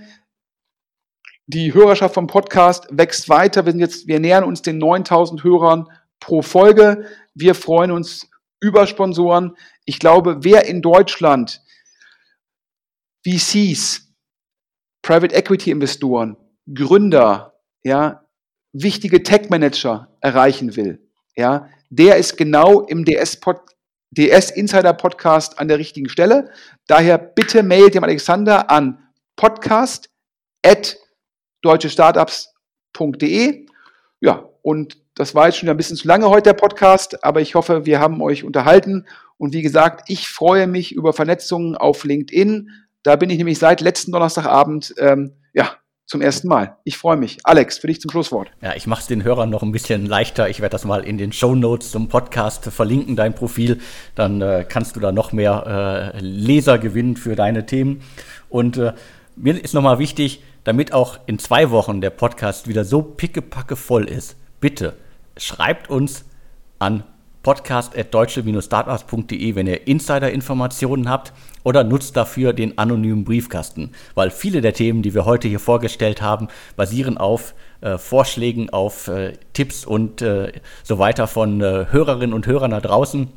Die Hörerschaft vom Podcast wächst weiter. Wir, sind jetzt, wir nähern uns den 9000 Hörern pro Folge. Wir freuen uns über Sponsoren. Ich glaube, wer in Deutschland VCs, Private Equity Investoren, Gründer, ja, wichtige Tech Manager erreichen will, ja, der ist genau im DS, DS Insider Podcast an der richtigen Stelle. Daher bitte mailt dem Alexander an podcast at deutschestartups.de. Ja, und das war jetzt schon ein bisschen zu lange heute der Podcast, aber ich hoffe, wir haben euch unterhalten. Und wie gesagt, ich freue mich über Vernetzungen auf LinkedIn. Da bin ich nämlich seit letzten Donnerstagabend ähm, ja, zum ersten Mal. Ich freue mich. Alex, für dich zum Schlusswort. Ja, ich mache es den Hörern noch ein bisschen leichter. Ich werde das mal in den Show Notes zum Podcast verlinken, dein Profil. Dann äh, kannst du da noch mehr äh, Leser gewinnen für deine Themen. Und äh, mir ist nochmal wichtig, damit auch in zwei Wochen der Podcast wieder so pickepacke voll ist, bitte schreibt uns an podcast.deutsche-startups.de, wenn ihr Insider-Informationen habt oder nutzt dafür den anonymen Briefkasten, weil viele der Themen, die wir heute hier vorgestellt haben, basieren auf äh, Vorschlägen, auf äh, Tipps und äh, so weiter von äh, Hörerinnen und Hörern da draußen.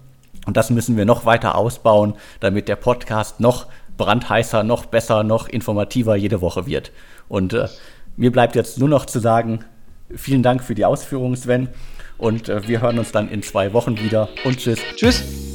Und das müssen wir noch weiter ausbauen, damit der Podcast noch brandheißer, noch besser, noch informativer jede Woche wird. Und äh, mir bleibt jetzt nur noch zu sagen, vielen Dank für die Ausführungen, Sven. Und äh, wir hören uns dann in zwei Wochen wieder. Und tschüss. Tschüss.